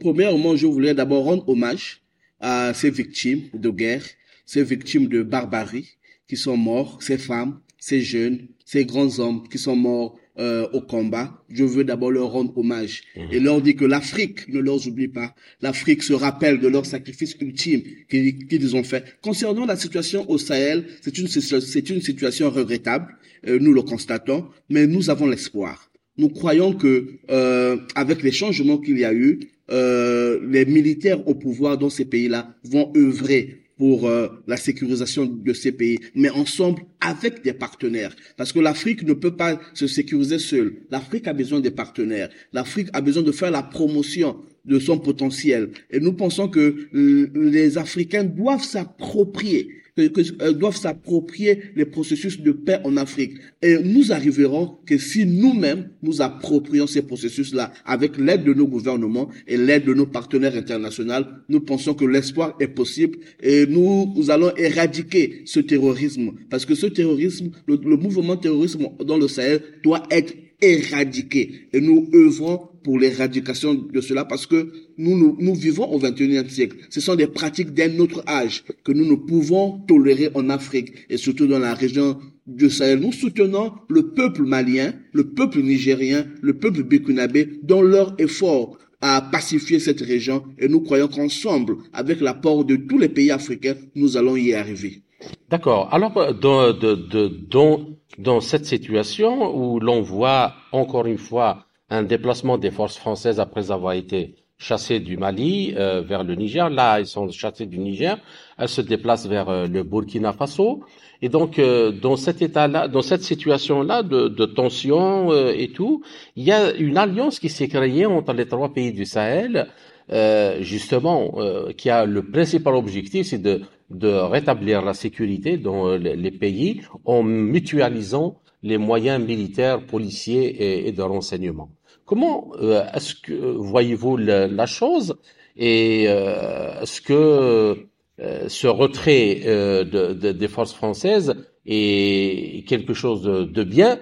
Premièrement, je voulais d'abord rendre hommage à ces victimes de guerre, ces victimes de barbarie qui sont morts, ces femmes, ces jeunes, ces grands hommes qui sont morts euh, au combat, je veux d'abord leur rendre hommage et leur dire que l'Afrique ne leur oublie pas. L'Afrique se rappelle de leur sacrifice ultime qu'ils qu'ils ont fait. Concernant la situation au Sahel, c'est une, c'est une situation regrettable, euh, nous le constatons, mais nous avons l'espoir. Nous croyons que euh, avec les changements qu'il y a eu, euh, les militaires au pouvoir dans ces pays-là vont œuvrer pour euh, la sécurisation de ces pays, mais ensemble avec des partenaires. Parce que l'Afrique ne peut pas se sécuriser seule. L'Afrique a besoin des partenaires. L'Afrique a besoin de faire la promotion de son potentiel. Et nous pensons que euh, les Africains doivent s'approprier que, euh, doivent s'approprier les processus de paix en Afrique. Et nous arriverons que si nous-mêmes nous approprions ces processus-là avec l'aide de nos gouvernements et l'aide de nos partenaires internationaux, nous pensons que l'espoir est possible et nous, nous allons éradiquer ce terrorisme. Parce que ce terrorisme, le, le mouvement terrorisme dans le Sahel doit être éradiqué. Et nous œuvrons pour l'éradication de cela parce que nous, nous, nous vivons au 21e siècle. Ce sont des pratiques d'un autre âge que nous ne pouvons tolérer en Afrique et surtout dans la région du Sahel. Nous soutenons le peuple malien, le peuple nigérien, le peuple burkinabé dans leur effort à pacifier cette région et nous croyons qu'ensemble, avec l'apport de tous les pays africains, nous allons y arriver. D'accord. Alors, dans, de, de, dans, dans cette situation où l'on voit encore une fois un déplacement des forces françaises après avoir été chassées du Mali euh, vers le Niger. Là, elles sont chassées du Niger. Elles se déplacent vers euh, le Burkina Faso. Et donc, euh, dans cet état-là, dans cette situation-là de, de tension euh, et tout, il y a une alliance qui s'est créée entre les trois pays du Sahel, euh, justement, qui a le principal objectif, c'est de, de rétablir la sécurité dans les pays en mutualisant les moyens militaires, policiers et, de renseignement. Comment euh, est-ce que voyez-vous la, la, chose et euh, est-ce que euh, ce retrait de, de, des forces françaises est quelque chose de, de bien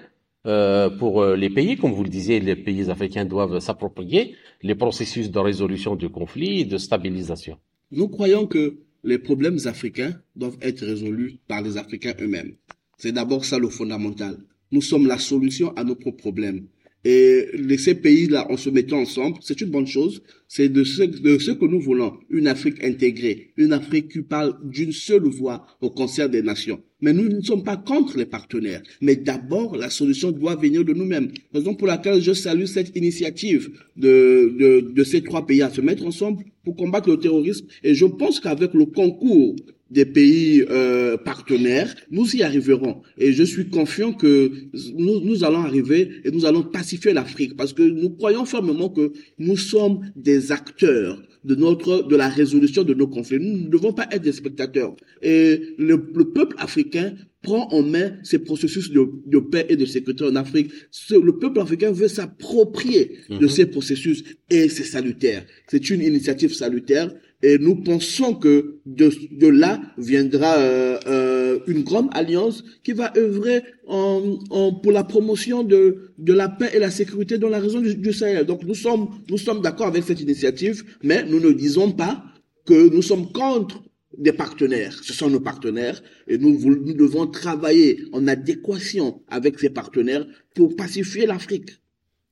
pour les pays, comme vous le disiez, les pays africains doivent s'approprier les processus de résolution du conflit et de stabilisation. Nous croyons que les problèmes africains doivent être résolus par les Africains eux-mêmes. C'est d'abord ça le fondamental. Nous sommes la solution à nos propres problèmes. Et ces pays-là, en se mettant ensemble, c'est une bonne chose. C'est de ce, que nous voulons. Une Afrique intégrée. Une Afrique qui parle d'une seule voix au concert des nations. Mais nous ne sommes pas contre les partenaires. Mais d'abord, la solution doit venir de nous-mêmes. Raison pour laquelle je salue cette initiative de ces trois pays à se mettre ensemble pour combattre le terrorisme. Et je pense qu'avec le concours des pays euh, partenaires, nous y arriverons. Et je suis confiant que nous, allons arriver et nous allons pacifier l'Afrique parce que nous croyons fermement que nous sommes des acteurs de notre de la résolution de nos conflits. Nous ne devons pas être des spectateurs. Et le peuple africain prend en main ces processus de, de, paix et de sécurité en Afrique. Ce, le peuple africain veut s'approprier de ces processus et c'est salutaire. C'est une initiative salutaire et nous pensons que de, de là viendra euh, euh, une grande alliance qui va œuvrer en, en, pour la promotion de, de la paix et la sécurité dans la région du, du Sahel. Donc nous sommes, nous sommes d'accord avec cette initiative, mais nous ne disons pas que nous sommes contre des partenaires. Ce sont nos partenaires et nous, nous devons travailler en adéquation avec ces partenaires pour pacifier l'Afrique.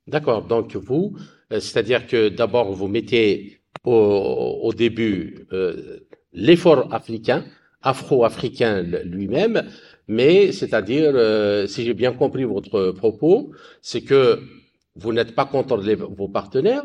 D'accord. Donc vous, euh, c'est-à-dire que d'abord vous mettez au, au début euh, l'effort africain, afro-africain lui-même, mais c'est-à-dire, euh, si j'ai bien compris votre propos, c'est que vous n'êtes pas contre les, vos partenaires,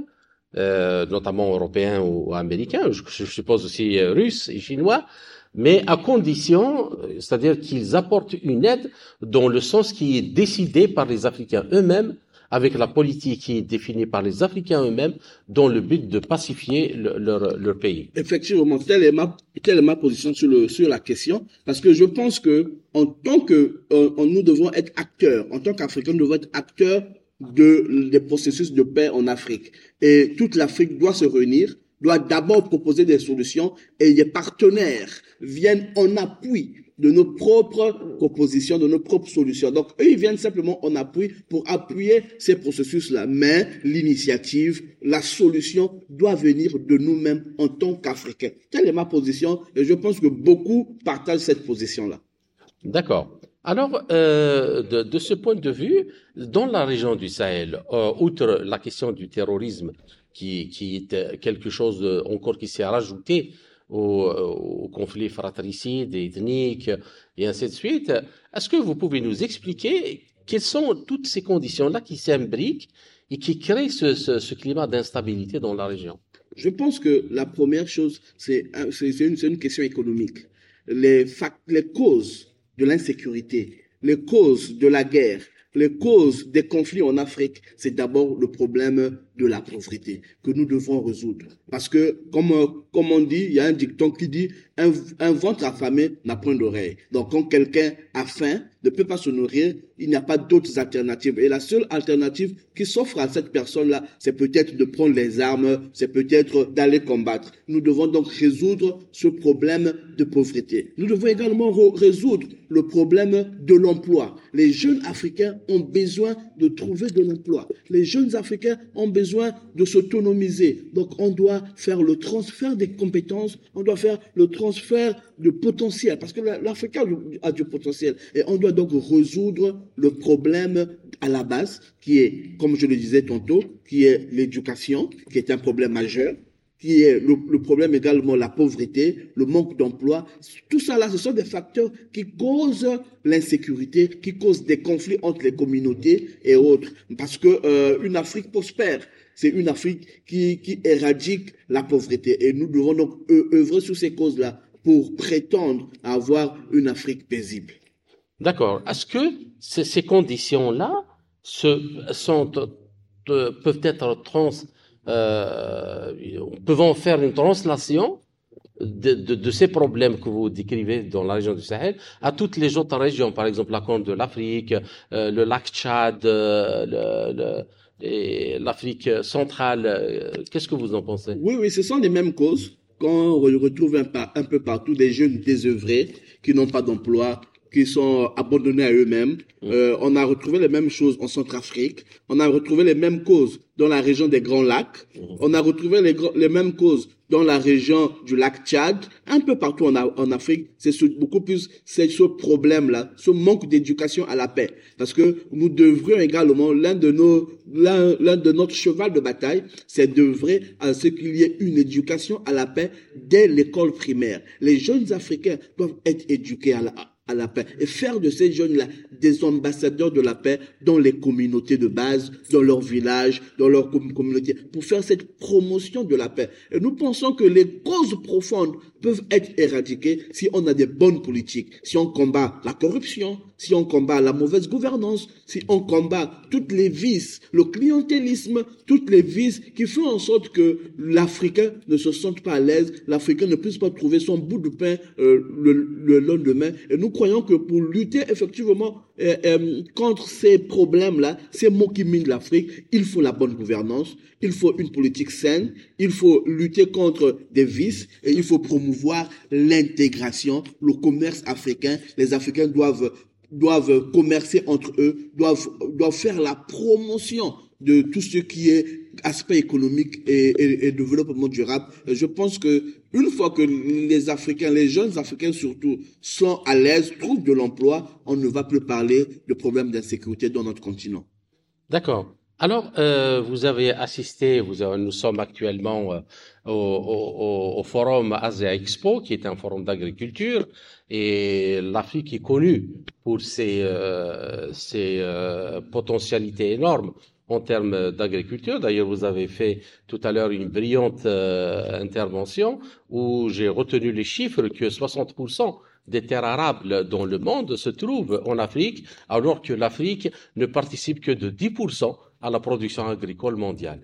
euh, notamment européens ou américains, je, suppose aussi euh, russes et chinois, mais à condition, c'est-à-dire qu'ils apportent une aide dans le sens qui est décidé par les Africains eux-mêmes avec la politique qui est définie par les Africains eux-mêmes dans le but de pacifier le, leur, leur, pays. Effectivement, telle est ma, telle est ma position sur, le, sur la question, parce que je pense que en tant que euh, nous devons être acteurs, en tant qu'Africains, nous devons être acteurs de, des processus de paix en Afrique. Et toute l'Afrique doit se réunir doit d'abord proposer des solutions et les partenaires viennent en appui de nos propres propositions, de nos propres solutions. Donc, eux, ils viennent simplement en appui pour appuyer ces processus-là. Mais l'initiative, la solution doit venir de nous-mêmes en tant qu'Africains. Telle est ma position? Et je pense que beaucoup partagent cette position-là. D'accord. Alors, euh, de, de, ce point de vue, dans la région du Sahel, euh, outre la question du terrorisme, qui, qui est quelque chose de, encore qui s'est rajouté au, au, conflit fratricide, ethnique, et ainsi de suite, est-ce que vous pouvez nous expliquer quelles sont toutes ces conditions-là qui s'imbriquent et qui créent ce, ce, ce climat d'instabilité dans la région? Je pense que la première chose, c'est une, une question économique. Les, les causes de l'insécurité, les causes de la guerre, les causes des conflits en Afrique, c'est d'abord le problème de la pauvreté que nous devons résoudre. Parce que, comme, comme on dit, il y a un dicton qui dit un, un ventre affamé n'a point d'oreille. Donc, quand quelqu'un a faim, ne peut pas se nourrir, il n'y a pas d'autres alternatives. Et la seule alternative qui s'offre à cette personne-là, c'est peut-être de prendre les armes, c'est peut-être d'aller combattre. Nous devons donc résoudre ce problème de pauvreté. Nous devons également résoudre le problème de l'emploi. Les jeunes Africains ont besoin de trouver de l'emploi. Les jeunes Africains ont besoin de s'autonomiser. Donc on doit faire le transfert des compétences, on doit faire le transfert de potentiel, parce que l'Africain a du potentiel. Et on doit donc résoudre le problème à la base, qui est, comme je le disais tantôt, qui est l'éducation, qui est un problème majeur qui est le, problème également la pauvreté, le manque d'emploi. Tout ça là, ce sont des facteurs qui causent l'insécurité, qui causent des conflits entre les communautés et autres. Parce que euh, une Afrique prospère, c'est une Afrique qui, qui éradique la pauvreté. Et nous devons donc œuvrer sur ces causes-là pour prétendre avoir une Afrique paisible. D'accord. Est-ce que ces, conditions-là sont, euh, peuvent être trans euh, pouvons faire une translation de, de, de, ces problèmes que vous décrivez dans la région du Sahel à toutes les autres régions, par exemple la Corne de l'Afrique, euh, le lac Tchad, euh, l'Afrique centrale. Qu'est-ce que vous en pensez? Oui, oui, ce sont les mêmes causes. Quand on retrouve un, peu partout des jeunes désœuvrés qui n'ont pas d'emploi, qui sont abandonnés à eux-mêmes. Mm. Euh, on a retrouvé les mêmes choses en Centrafrique. On a retrouvé les mêmes causes dans la région des Grands Lacs. Mm. On a retrouvé les, les, mêmes causes dans la région du lac Tchad. Un peu partout en, en Afrique, c'est beaucoup plus c'est ce problème-là, ce manque d'éducation à la paix. Parce que nous devrions également, l'un de nos, l'un de notre cheval de bataille, c'est d'œuvrer à ce qu'il y ait une éducation à la paix dès l'école primaire. Les jeunes Africains doivent être éduqués à la, à la paix et faire de ces jeunes-là des ambassadeurs de la paix dans les communautés de base, dans leurs villages, dans leurs communautés, pour faire cette promotion de la paix. Et nous pensons que les causes profondes peuvent être éradiquées si on a des bonnes politiques, si on combat la corruption, si on combat la mauvaise gouvernance, si on combat toutes les vices, le clientélisme, toutes les vices qui font en sorte que l'Africain ne se sente pas à l'aise, l'Africain ne puisse pas trouver son bout de pain euh, le, le lendemain. Et nous croyons que pour lutter effectivement euh, euh, contre ces problèmes-là, ces mots qui minent l'Afrique, il faut la bonne gouvernance, il faut une politique saine, il faut lutter contre des vices et il faut promouvoir l'intégration, le commerce africain. Les Africains doivent doivent commercer entre eux, doivent, doivent faire la promotion de tout ce qui est aspect économique et, et, et, développement durable. Je pense que une fois que les Africains, les jeunes Africains surtout, sont à l'aise, trouvent de l'emploi, on ne va plus parler de problèmes d'insécurité dans notre continent. D'accord. Alors, euh, vous avez assisté, avez, nous sommes actuellement euh, au, forum Asia Expo, qui est un forum d'agriculture, et l'Afrique est connue pour ses, euh, euh, potentialités énormes en termes d'agriculture. D'ailleurs, vous avez fait tout à l'heure une brillante euh, intervention où j'ai retenu les chiffres que 60% des terres arables dans le monde se trouvent en Afrique, alors que l'Afrique ne participe que de 10% à la production agricole mondiale.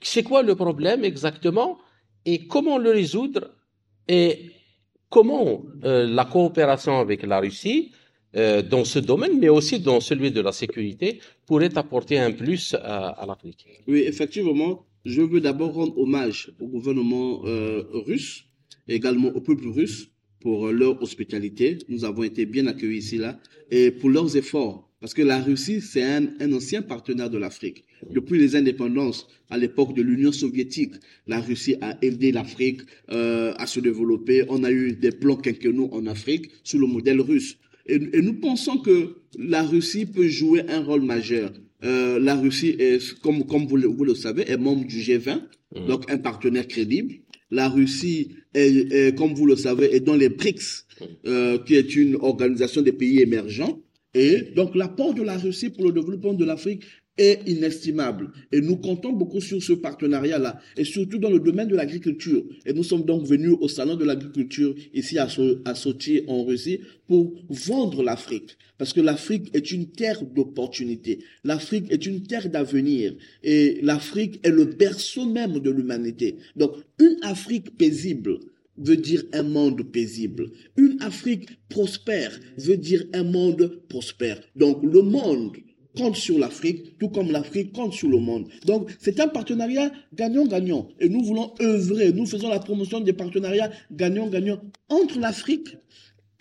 C'est quoi le problème exactement et comment le résoudre et comment euh, la coopération avec la Russie euh, dans ce domaine, mais aussi dans celui de la sécurité, pourrait apporter un plus à, l'Afrique. Oui, effectivement, je veux d'abord rendre hommage au gouvernement euh, russe, également au peuple russe, pour leur hospitalité. Nous avons été bien accueillis ici, là, et pour leurs efforts. Parce que la Russie, c'est un, un ancien partenaire de l'Afrique. Depuis les indépendances, à l'époque de l'Union soviétique, la Russie a aidé l'Afrique euh, à se développer. On a eu des plans quinquennaux en Afrique sous le modèle russe. Et, et nous pensons que la Russie peut jouer un rôle majeur. Euh, la Russie, est, comme, comme vous, le, vous le savez, est membre du G20, Mm. donc un partenaire crédible. La Russie, est, est, comme vous le savez, est dans les BRICS, euh, qui est une organisation des pays émergents. Et donc l'apport de la Russie pour le développement de l'Afrique est inestimable. Et nous comptons beaucoup sur ce partenariat-là, et surtout dans le domaine de l'agriculture. Et nous sommes donc venus au Salon de l'agriculture ici à, So- en Russie, pour vendre l'Afrique. Parce que l'Afrique est une terre d'opportunité. L'Afrique est une terre d'avenir. Et l'Afrique est le berceau même de l'humanité. Donc, une Afrique paisible veut dire un monde paisible. Une Afrique prospère veut dire un monde prospère. Donc, le monde compte sur l'Afrique, tout comme l'Afrique compte sur le monde. Donc, c'est un partenariat gagnant-gagnant. Et nous voulons œuvrer, nous faisons la promotion des partenariats gagnant-gagnant entre l'Afrique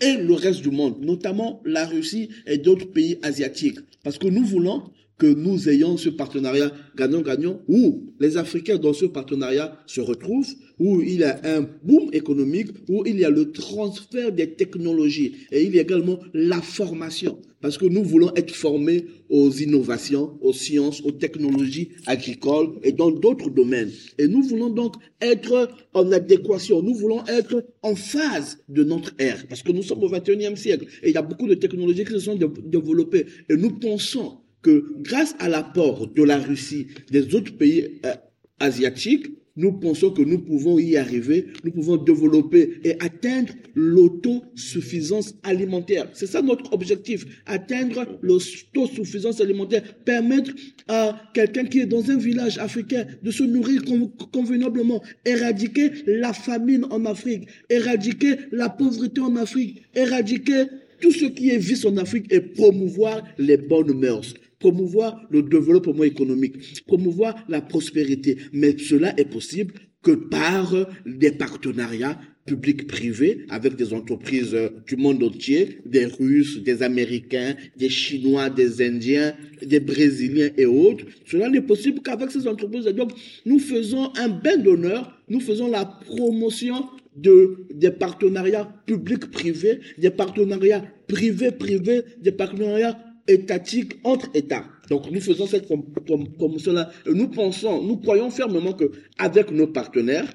et le reste du monde, notamment la Russie et d'autres pays asiatiques. Parce que nous voulons que nous ayons ce partenariat gagnant-gagnant où les Africains dans ce partenariat se retrouvent, où il y a un boom économique, où il y a le transfert des technologies et il y a également la formation. Parce que nous voulons être formés aux innovations, aux sciences, aux technologies agricoles et dans d'autres domaines. Et nous voulons donc être en adéquation, nous voulons être en phase de notre ère. Parce que nous sommes au 21e siècle et il y a beaucoup de technologies qui se sont dé- développées. Et nous pensons que grâce à l'apport de la Russie, des autres pays euh, asiatiques, nous pensons que nous pouvons y arriver, nous pouvons développer et atteindre l'autosuffisance alimentaire. C'est ça notre objectif, atteindre l'autosuffisance alimentaire, permettre à quelqu'un qui est dans un village africain de se nourrir con- convenablement, éradiquer la famine en Afrique, éradiquer la pauvreté en Afrique, éradiquer tout ce qui est vice en Afrique et promouvoir les bonnes mœurs promouvoir le développement économique, promouvoir la prospérité. Mais cela est possible que par des partenariats publics-privés avec des entreprises euh, du monde entier, des Russes, des Américains, des Chinois, des Indiens, des Brésiliens et autres. Cela n'est possible qu'avec ces entreprises. Donc, nous faisons un bain d'honneur, nous faisons la promotion de, des partenariats publics-privés, des partenariats privés-privés, des partenariats étatiques entre États. Donc nous faisons cette prom- prom- promotion-là. Nous pensons, nous croyons fermement que avec nos partenaires,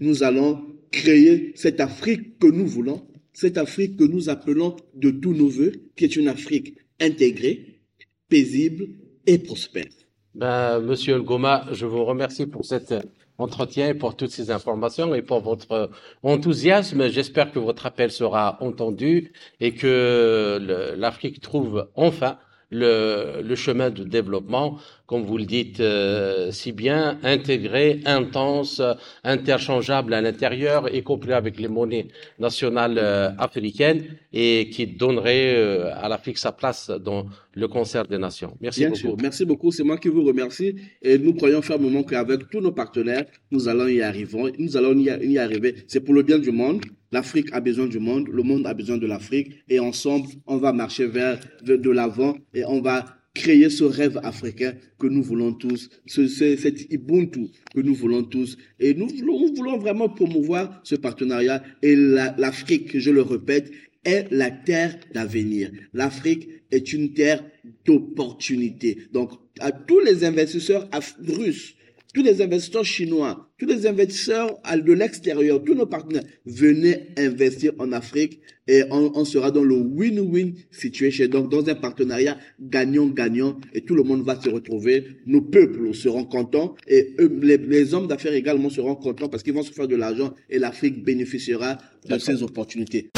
nous allons créer cette Afrique que nous voulons, cette Afrique que nous appelons de tous nos voeux, qui est une Afrique intégrée, paisible et prospère. Ben, Monsieur Ngoma, je vous remercie pour cet entretien et pour toutes ces informations et pour votre enthousiasme. J'espère que votre appel sera entendu et que l'Afrique trouve enfin le, le chemin de développement, comme vous le dites euh, si bien, intégré, intense, interchangeable à l'intérieur, y compris avec les monnaies nationales euh, africaines et qui donnerait euh, à l'Afrique sa place dans le concert des nations. Merci Bien beaucoup. sûr, merci beaucoup. C'est moi qui vous remercie et nous croyons fermement qu'avec tous nos partenaires, nous allons y arriver. Nous allons y, y arriver. C'est pour le bien du monde. L'Afrique a besoin du monde, le monde a besoin de l'Afrique et ensemble, on va marcher vers de, l'avant et on va créer ce rêve africain que nous voulons tous, ce, ce- cet Ubuntu que nous voulons tous. Et nous voulons, nous voulons vraiment promouvoir ce partenariat. Et la- l'Afrique, je le répète, est la terre d'avenir. L'Afrique est une terre d'opportunité. Donc, à tous les investisseurs russes, tous les investisseurs chinois, tous les investisseurs de l'extérieur, tous nos partenaires, venez investir en Afrique et on, on sera dans le win-win situation, donc dans un partenariat gagnant-gagnant et tout le monde va se retrouver. Nos peuples seront contents et eux, les, les hommes d'affaires également seront contents parce qu'ils vont se faire de l'argent et l'Afrique bénéficiera de ces opportunités.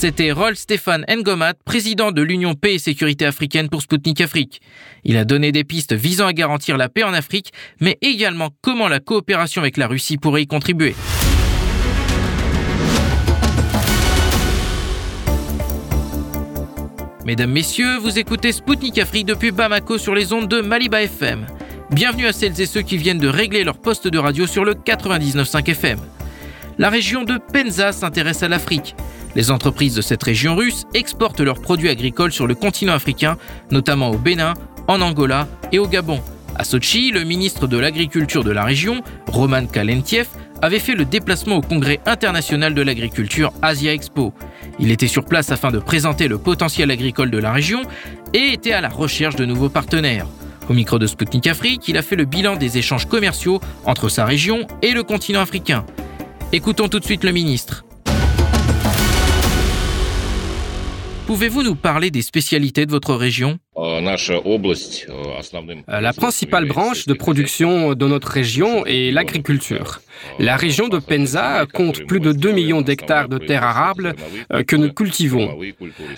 C'était Rolf Stéphane Ngomat, président de l'Union Paix et Sécurité africaine pour Sputnik Afrique. Il a donné des pistes visant à garantir la paix en Afrique, mais également comment la coopération avec la Russie pourrait y contribuer. Mesdames, Messieurs, vous écoutez Spoutnik Afrique depuis Bamako sur les ondes de Maliba FM. Bienvenue à celles et ceux qui viennent de régler leur poste de radio sur le 99.5 FM. La région de Penza s'intéresse à l'Afrique. Les entreprises de cette région russe exportent leurs produits agricoles sur le continent africain, notamment au Bénin, en Angola et au Gabon. À Sochi, le ministre de l'Agriculture de la région, Roman Kalentiev, avait fait le déplacement au Congrès international de l'agriculture Asia Expo. Il était sur place afin de présenter le potentiel agricole de la région et était à la recherche de nouveaux partenaires. Au micro de Sputnik Afrique, il a fait le bilan des échanges commerciaux entre sa région et le continent africain. Écoutons tout de suite le ministre. Pouvez-vous nous parler des spécialités de votre région? Euh, La principale branche de production de notre région est l'agriculture. La région de Penza compte plus de 2 millions d'hectares de terres arables euh, que nous cultivons.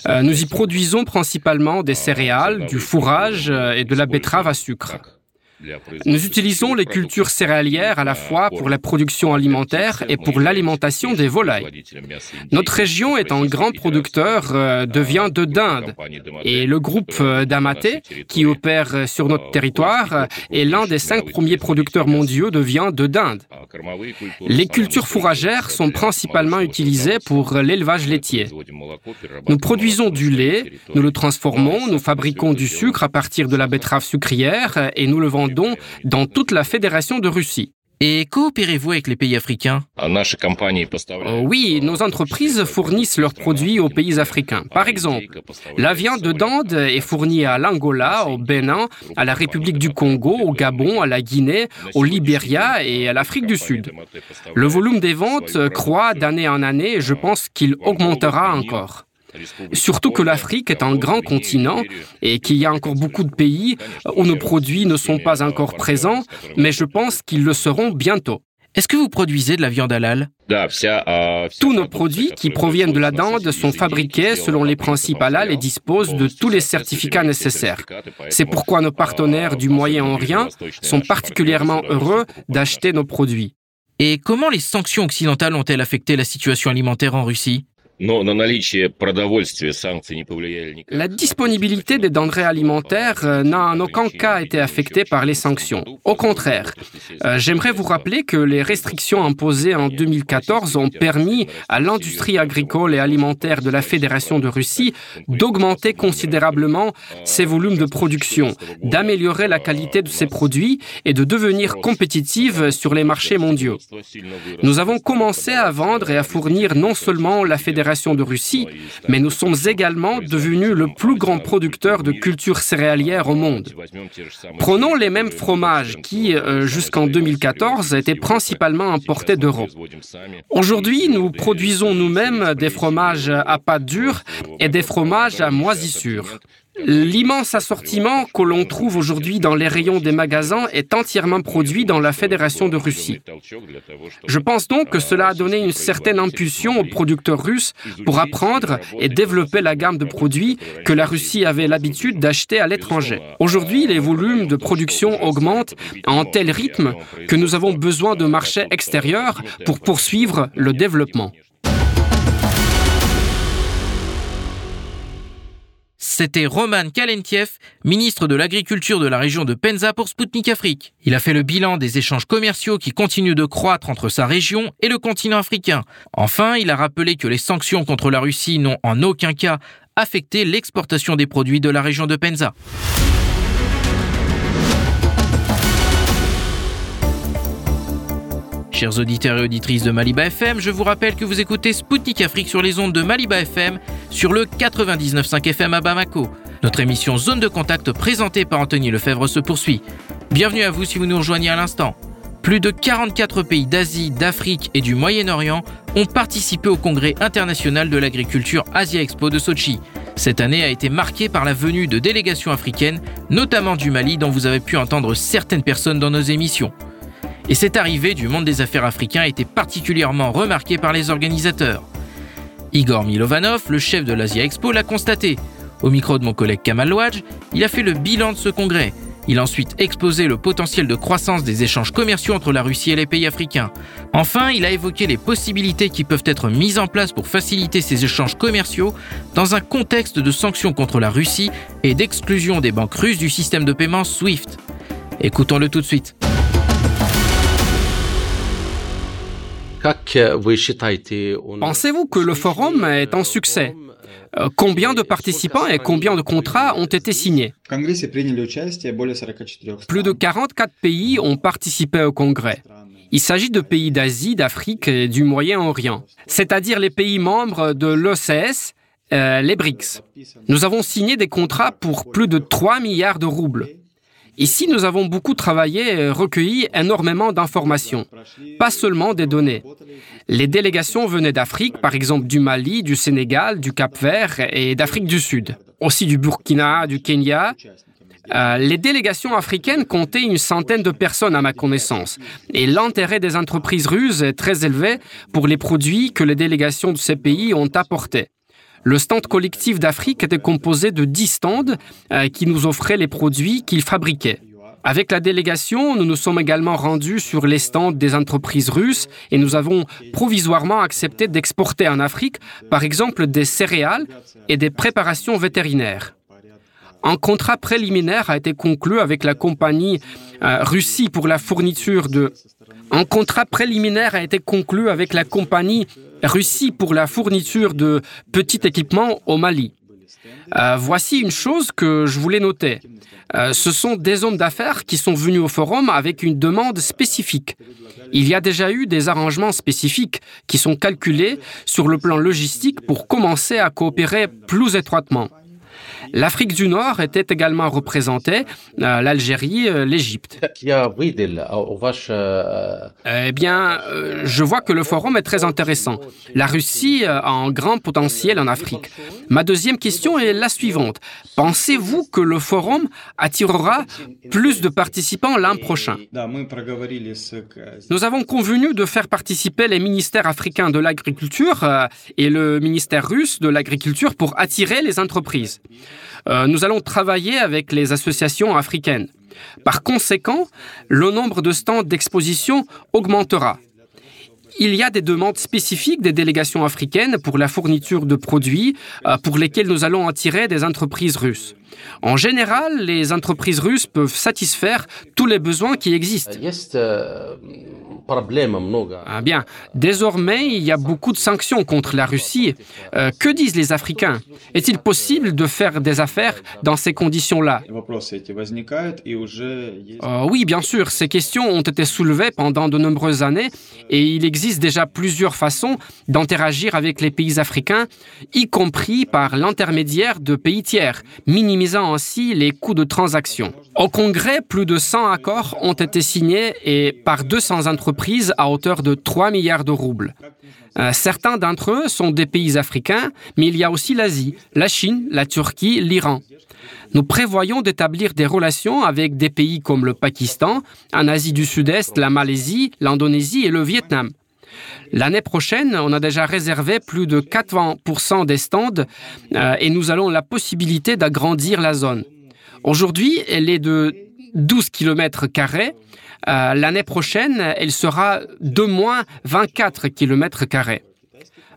Euh, Nous y produisons principalement des céréales, du fourrage euh, et de la betterave à sucre. Nous utilisons les cultures céréalières à la fois pour la production alimentaire et pour l'alimentation des volailles. Notre région est un grand producteur euh, de viande de dinde et le groupe euh, d'Amaté, qui opère euh, sur notre territoire, est l'un des cinq premiers producteurs mondiaux de viande de dinde. Les cultures fourragères sont principalement utilisées pour l'élevage laitier. Nous produisons du lait, nous le transformons, nous fabriquons du sucre à partir de la betterave sucrière et nous le vendons dans toute la Fédération de Russie. Et coopérez-vous avec les pays africains? Oh oui, nos entreprises fournissent leurs produits aux pays africains. Par exemple, la viande de dinde est fournie à l'Angola, au Bénin, à la République du Congo, au Gabon, à la Guinée, au Libéria et à l'Afrique du Sud. Le volume des ventes croît d'année en année et je pense qu'il augmentera encore. Surtout que l'Afrique est un grand continent et qu'il y a encore beaucoup de pays où nos produits ne sont pas encore présents, mais je pense qu'ils le seront bientôt. Est-ce que vous produisez de la viande halal? Tous nos produits qui proviennent de la dinde sont fabriqués selon les principes halal et disposent de tous les certificats nécessaires. C'est pourquoi nos partenaires du Moyen-Orient sont particulièrement heureux d'acheter nos produits. Et comment les sanctions occidentales ont-elles affecté la situation alimentaire en Russie? La disponibilité des denrées alimentaires euh, n'a en aucun cas été affectée par les sanctions. Au contraire, euh, j'aimerais vous rappeler que les restrictions imposées en 2014 ont permis à l'industrie agricole et alimentaire de la Fédération de Russie d'augmenter considérablement ses volumes de production, d'améliorer la qualité de ses produits et de devenir compétitive sur les marchés mondiaux. Nous avons commencé à vendre et à fournir non seulement la Fédération de Russie, mais nous sommes également devenus le plus grand producteur de cultures céréalières au monde. Prenons les mêmes fromages qui, euh, jusqu'en 2014, étaient principalement importés d'Europe. Aujourd'hui, nous produisons nous-mêmes des fromages à pâte dure et des fromages à moisissure. L'immense assortiment que l'on trouve aujourd'hui dans les rayons des magasins est entièrement produit dans la Fédération de Russie. Je pense donc que cela a donné une certaine impulsion aux producteurs russes pour apprendre et développer la gamme de produits que la Russie avait l'habitude d'acheter à l'étranger. Aujourd'hui, les volumes de production augmentent à un tel rythme que nous avons besoin de marchés extérieurs pour poursuivre le développement. C'était Roman Kalentiev, ministre de l'Agriculture de la région de Penza pour Sputnik Afrique. Il a fait le bilan des échanges commerciaux qui continuent de croître entre sa région et le continent africain. Enfin, il a rappelé que les sanctions contre la Russie n'ont en aucun cas affecté l'exportation des produits de la région de Penza. Chers auditeurs et auditrices de Maliba FM, je vous rappelle que vous écoutez Spoutnik Afrique sur les ondes de Maliba FM sur le 99.5 FM à Bamako. Notre émission Zone de contact présentée par Anthony Lefebvre se poursuit. Bienvenue à vous si vous nous rejoignez à l'instant. Plus de 44 pays d'Asie, d'Afrique et du Moyen-Orient ont participé au congrès international de l'agriculture Asia Expo de Sochi. Cette année a été marquée par la venue de délégations africaines, notamment du Mali dont vous avez pu entendre certaines personnes dans nos émissions. Et cette arrivée du monde des affaires africain été particulièrement remarquée par les organisateurs. Igor Milovanov, le chef de l'Asia Expo, l'a constaté. Au micro de mon collègue Kamal Louadj, il a fait le bilan de ce congrès. Il a ensuite exposé le potentiel de croissance des échanges commerciaux entre la Russie et les pays africains. Enfin, il a évoqué les possibilités qui peuvent être mises en place pour faciliter ces échanges commerciaux dans un contexte de sanctions contre la Russie et d'exclusion des banques russes du système de paiement SWIFT. Écoutons-le tout de suite. Pensez-vous que le forum est un succès? euh, Combien de participants et combien de contrats ont été signés? Plus de 44 pays ont participé au congrès. Il s'agit de pays d'Asie, d'Afrique et du Moyen-Orient, c'est-à-dire les pays membres de l'OCS, euh, les BRICS. Nous avons signé des contrats pour plus de 3 milliards de roubles. Ici, nous avons beaucoup travaillé et recueilli énormément d'informations, pas seulement des données. Les délégations venaient d'Afrique, par exemple du Mali, du Sénégal, du Cap-Vert et d'Afrique du Sud, aussi du Burkina, du Kenya. Euh, les délégations africaines comptaient une centaine de personnes à ma connaissance, et l'intérêt des entreprises russes est très élevé pour les produits que les délégations de ces pays ont apportés. Le stand collectif d'Afrique était composé de 10 stands euh, qui nous offraient les produits qu'ils fabriquaient. Avec la délégation, nous nous sommes également rendus sur les stands des entreprises russes et nous avons provisoirement accepté d'exporter en Afrique, par exemple, des céréales et des préparations vétérinaires. Un contrat préliminaire a été conclu avec la compagnie euh, Russie pour la fourniture de un contrat préliminaire a été conclu avec la compagnie Russie pour la fourniture de petits équipements au Mali. Euh, voici une chose que je voulais noter. Euh, ce sont des hommes d'affaires qui sont venus au forum avec une demande spécifique. Il y a déjà eu des arrangements spécifiques qui sont calculés sur le plan logistique pour commencer à coopérer plus étroitement. L'Afrique du Nord était également représentée, euh, l'Algérie, euh, l'Égypte. Eh bien, euh, je vois que le forum est très intéressant. La Russie a un grand potentiel en Afrique. Ma deuxième question est la suivante. Pensez-vous que le forum attirera plus de participants l'an prochain? Nous avons convenu de faire participer les ministères africains de l'agriculture et le ministère russe de l'agriculture pour attirer les entreprises. Euh, nous allons travailler avec les associations africaines. Par conséquent, le nombre de stands d'exposition augmentera. Il y a des demandes spécifiques des délégations africaines pour la fourniture de produits euh, pour lesquels nous allons attirer des entreprises russes. En général, les entreprises russes peuvent satisfaire tous les besoins qui existent. Euh, ah bien, désormais, il y a beaucoup de sanctions contre la Russie. Euh, que disent les Africains? Est-il possible de faire des affaires dans ces conditions-là? Euh, Oui, bien sûr, ces questions ont été soulevées pendant de nombreuses années et il existe déjà plusieurs façons d'interagir avec les pays africains, y compris par l'intermédiaire de pays tiers, ainsi les coûts de transaction. Au Congrès, plus de 100 accords ont été signés et par 200 entreprises à hauteur de 3 milliards de roubles. Euh, certains d'entre eux sont des pays africains, mais il y a aussi l'Asie, la Chine, la Turquie, l'Iran. Nous prévoyons d'établir des relations avec des pays comme le Pakistan, en Asie du Sud-Est, la Malaisie, l'Indonésie et le Vietnam. L'année prochaine, on a déjà réservé plus de 80% des stands euh, et nous allons la possibilité d'agrandir la zone. Aujourd'hui, elle est de 12 km carrés euh, l'année prochaine, elle sera de moins 24 km.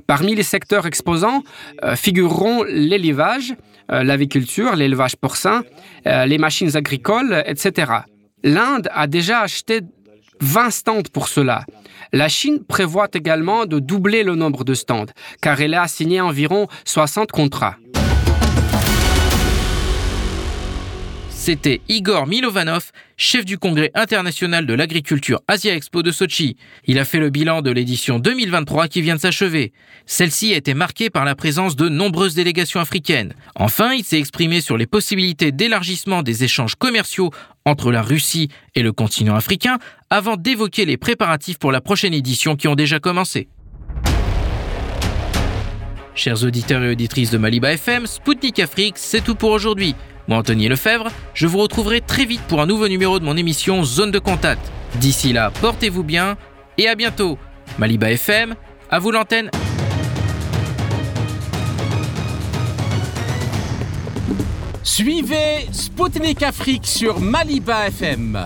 Parmi les secteurs exposants euh, figureront l'élevage, l'aviculture, l'élevage porcin, les machines agricoles, etc. L'Inde a déjà acheté 20 stands pour cela. La Chine prévoit également de doubler le nombre de stands, car elle a signé environ 60 contrats. C'était Igor Milovanov, chef du Congrès international de l'agriculture Asia Expo de Sochi. Il a fait le bilan de l'édition 2023 qui vient de s'achever. Celle-ci a été marquée par la présence de nombreuses délégations africaines. Enfin, il s'est exprimé sur les possibilités d'élargissement des échanges commerciaux entre la Russie et le continent africain avant d'évoquer les préparatifs pour la prochaine édition qui ont déjà commencé. Chers auditeurs et auditrices de Maliba FM, Spoutnik Afrique, c'est tout pour aujourd'hui. Moi, Anthony Lefebvre, je vous retrouverai très vite pour un nouveau numéro de mon émission Zone de Contact. D'ici là, portez-vous bien et à bientôt. Maliba FM, à vous l'antenne. Suivez Spoutnik Afrique sur Maliba FM.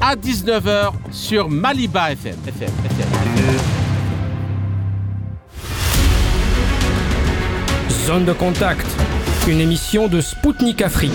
à 19h sur Maliba FM. Zone de contact, une émission de Spoutnik Afrique.